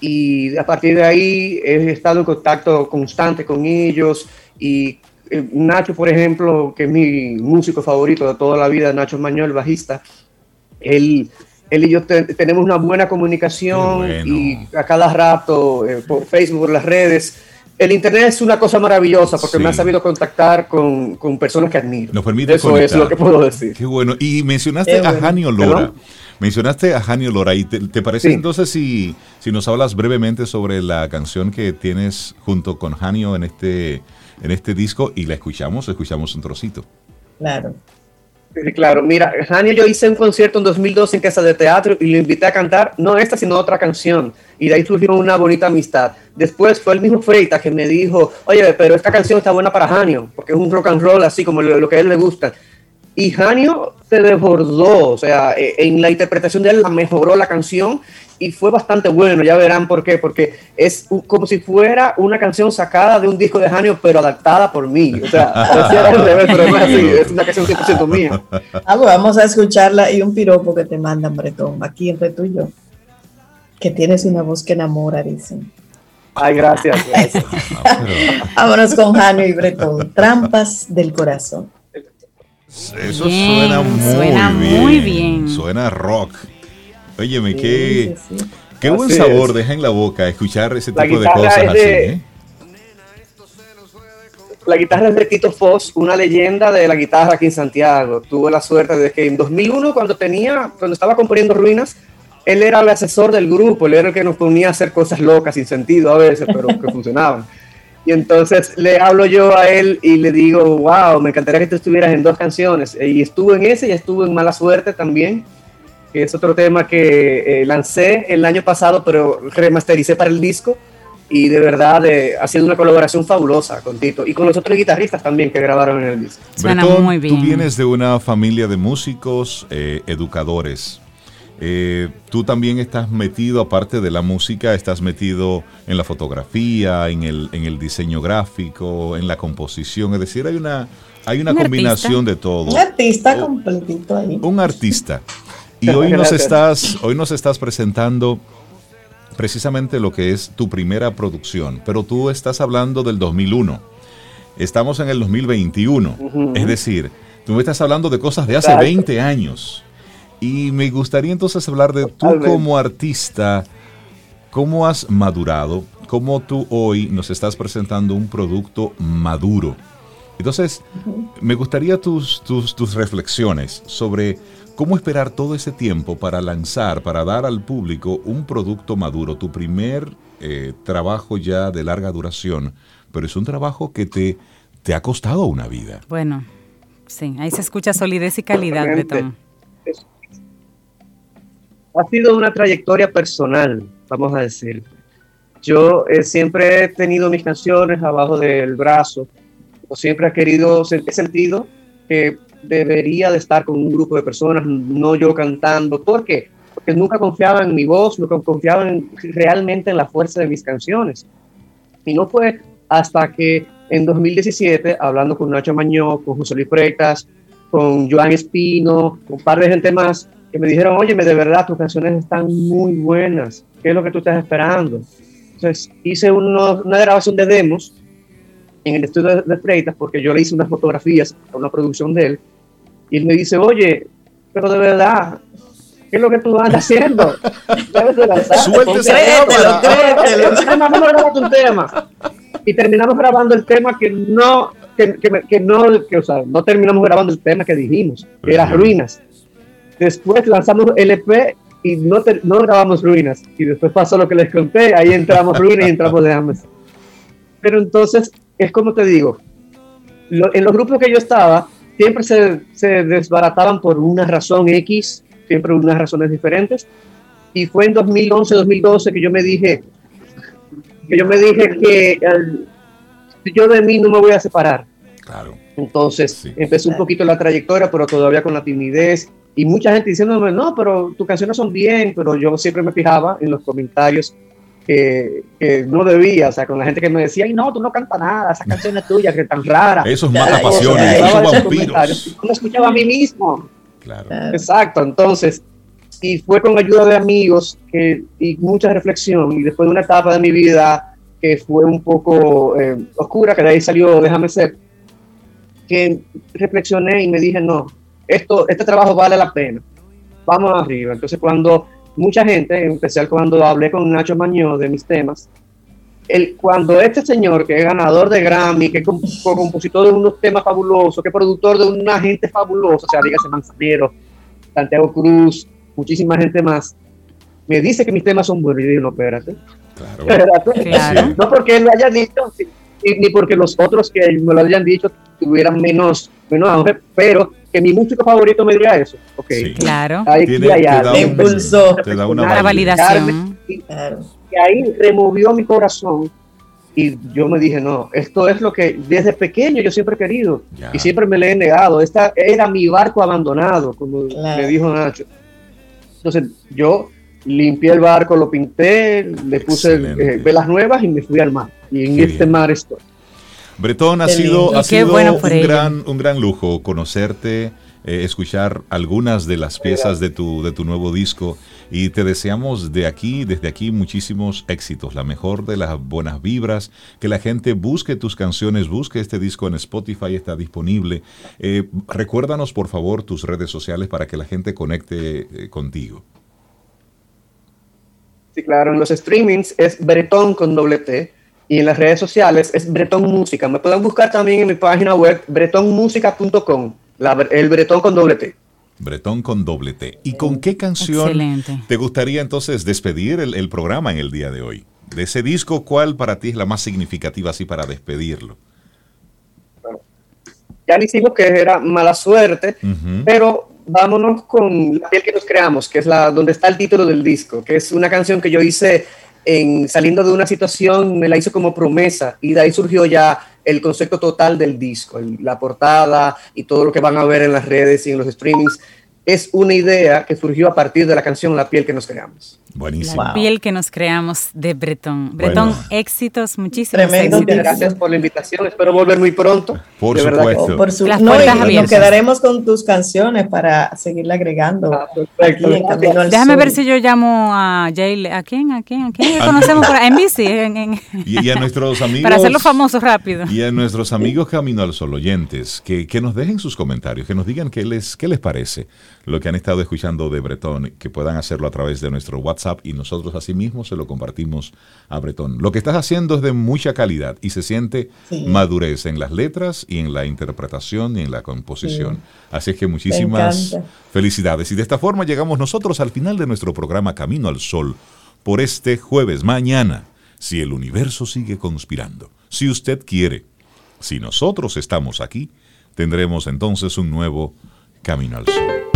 Y a partir de ahí he estado en contacto constante con ellos. Y Nacho, por ejemplo, que es mi músico favorito de toda la vida, Nacho Mañol, bajista, él, él y yo te- tenemos una buena comunicación bueno. y a cada rato eh, por Facebook, por las redes. El Internet es una cosa maravillosa porque Sí. me ha sabido contactar con, con personas que admiro. Nos permite Eso conectar. es lo que puedo decir. Qué bueno. Y mencionaste a bueno. Janio Lora. ¿Perdón? Mencionaste a Janio Lora. ¿Y te, te parece Sí. entonces si, si nos hablas brevemente sobre la canción que tienes junto con Janio en este, en este disco y la escuchamos? Escuchamos un trocito. Claro. Sí, claro, mira, Janio yo hice un concierto en 2012 en Casa de Teatro y lo invité a cantar, no esta, sino otra canción. Y de ahí surgió una bonita amistad. Después fue el mismo Freita que me dijo, oye, pero esta canción está buena para Janio, porque es un rock and roll así como lo, lo que a él le gusta. Y Janio se desbordó, o sea, eh, en la interpretación de él la mejoró la canción y fue bastante bueno, ya verán por qué, porque es un- como si fuera una canción sacada de un disco de Janio, pero adaptada por mí. O sea, pero no es así, es una canción 100% mía. Ah, pues vamos a escucharla y un piropo que te mandan, Bretón, aquí entre tú y yo. Que tienes una voz que enamora, dicen. Ay, gracias. gracias. Vámonos con Janio y Bretón. Trampas del corazón. eso Bien, suena muy suena bien. muy bien. Suena rock. Óyeme, qué, Sí, sí, sí. qué buen sabor es. deja en la boca escuchar ese La tipo de cosas es así. de- ¿eh? La guitarra es de Tito Foss, una leyenda de la guitarra aquí en Santiago. Tuve la suerte de que en 2001, cuando tenía, cuando estaba componiendo Ruinas, él era el asesor del grupo, él era el que nos ponía a hacer cosas locas, sin sentido a veces, pero que funcionaban. Y entonces le hablo yo a él y le digo, wow, me encantaría que tú estuvieras en dos canciones. Y estuvo en ese y estuvo en Mala Suerte también, que es otro tema que eh, lancé el año pasado, pero remastericé para el disco. Y de verdad eh, ha sido una colaboración fabulosa con Tito y con los otros guitarristas también que grabaron en el disco. Suena muy bien. Tú vienes de una familia de músicos, eh, educadores. Eh, tú también estás metido, aparte de la música, estás metido en la fotografía, en el, en el diseño gráfico, en la composición. Es decir, hay una, hay una Un combinación de todo. Un artista completito ahí. Un artista. Y hoy nos estás, hoy nos estás presentando precisamente lo que es tu primera producción, pero tú estás hablando del 2001. Estamos en el 2021. Ujú. Es decir, tú me estás hablando de cosas de hace Exacto. 20 años. Y me gustaría entonces hablar de tú como artista, cómo has madurado, cómo tú hoy nos estás presentando un producto maduro. Entonces, me gustaría tus, tus, tus reflexiones sobre cómo esperar todo ese tiempo para lanzar, para dar al público un producto maduro, tu primer eh, trabajo ya de larga duración, pero es un trabajo que te, te ha costado una vida. Bueno, sí, ahí se escucha solidez y calidad, Betón. Ha sido una trayectoria personal, vamos a decir. Yo eh, siempre he tenido mis canciones abajo del brazo, o siempre he querido, he sentido que debería de estar con un grupo de personas, no yo cantando. ¿Por qué? Porque nunca confiaba en mi voz, nunca confiaba realmente en la fuerza de mis canciones. Y no fue hasta que en 2017, hablando con Nacho Mañó, con José Luis Freitas, con Joan Espino, con un par de gente más, que me dijeron, oye, de verdad, tus canciones están muy buenas, ¿qué es lo que tú estás esperando? Entonces hice una grabación de demos en el estudio de, Freitas, porque yo le hice unas fotografías a una producción de él, y me dice, oye, pero de verdad, ¿qué es lo que tú andas haciendo? Debes de lanzar. un tema. Y terminamos grabando el tema que no, que, que, que no, que, o sea, no terminamos grabando el tema que dijimos, que era Ruinas. Después lanzamos el EP y no, no grabamos Ruinas. Y después pasó lo que les conté, ahí entramos Ruinas y entramos de Amazon. Pero entonces es como te digo, en los grupos que yo estaba, siempre se, se, desbarataban por una razón X, siempre unas razones diferentes. Y fue en 2011, 2012 que yo me dije, que yo me dije que yo de mí no me voy a separar. Claro. Entonces empecé un poquito la trayectoria, pero todavía con la timidez. Y mucha gente diciéndome, no, pero tus canciones son bien, pero yo siempre me fijaba en los comentarios que, no debía, o sea, con la gente que me decía, ay, no, tú no cantas nada, esa canción es tuya, que es tan rara. Eso es mata pasiones, esos vampiros. No escuchaba a mí mismo. Claro. Exacto, entonces, y fue con ayuda de amigos que, y mucha reflexión, y después de una etapa de mi vida que fue un poco eh, oscura, que de ahí salió Déjame ser, que reflexioné y me dije, no, esto, este trabajo vale la pena, vamos arriba. Entonces, cuando mucha gente, en especial cuando hablé con Nacho Mañó de mis temas, el, cuando este señor, que es ganador de Grammy, que es compositor de unos temas fabulosos, que es productor de una gente fabulosa, o sea, dígase Manzanero, Santiago Cruz, muchísima gente más, me dice que mis temas son buenos. Y digo, no, espérate. Claro. No porque él lo haya dicho, ni porque los otros que me lo hayan dicho tuvieran menos, menos auge, pero que mi músico favorito me diga eso. Ok, claro. Ahí Tiene, te impulsó. Te da una validación. Y, ahí removió mi corazón y yo me dije, no, esto es lo que desde pequeño yo siempre he querido y siempre me le he negado. Esta era mi barco abandonado, como me dijo Nacho. Entonces yo limpié el barco, lo pinté, le puse eh, velas nuevas y me fui al mar. Y en este mar estoy. Bretón, ha sido, ha sido un, gran, un gran lujo conocerte, eh, escuchar algunas de las piezas de tu, de tu nuevo disco. Y te deseamos de aquí, desde aquí, muchísimos éxitos, la mejor de las buenas vibras, que la gente busque tus canciones, busque este disco en Spotify, está disponible. Eh, recuérdanos, por favor, tus redes sociales para que la gente conecte eh, contigo. Sí, claro, en los streamings es Bretón con doble T y en las redes sociales es Bretón Música. Me pueden buscar también en mi página web bretonmusica.com, el Bretón con doble T. Bretón con doble T. ¿Y con qué canción te gustaría entonces despedir el, programa en el día de hoy? De ese disco, ¿cuál para ti es la más significativa así para despedirlo? ya le hicimos que era mala suerte, pero vámonos con La piel que nos creamos, que es la donde está el título del disco, que es una canción que yo hice en, saliendo de una situación, me la hizo como promesa y de ahí surgió ya el concepto total del disco, la portada y todo lo que van a ver en las redes y en los streamings. Es una idea que surgió a partir de la canción La piel que nos creamos. Buenísimo. La piel que nos creamos de Bretón. Bretón, éxitos, muchísimos éxitos. Gracias por la invitación. Espero volver muy pronto. Por supuesto. Por su... no, nos quedaremos con tus canciones para seguirle agregando. Ah, Déjame ver si yo llamo a Jay. ¿A quién? ¿A quién? ¿A quién conocemos por En bici. En, Y, a nuestros amigos. para hacerlo famoso rápido. Y a nuestros amigos Camino al Sol oyentes, que, que nos dejen sus comentarios, que nos digan qué les, qué les parece lo que han estado escuchando de Bretón, que puedan hacerlo a través de nuestro WhatsApp y nosotros asimismo se lo compartimos a Bretón. Lo que estás haciendo es de mucha calidad y se siente madurez en las letras y en la interpretación y en la composición. Así es que muchísimas felicidades. Y de esta forma llegamos nosotros al final de nuestro programa Camino al Sol por este jueves. Mañana, si el universo sigue conspirando, si usted quiere, si nosotros estamos aquí, tendremos entonces un nuevo Camino al Sol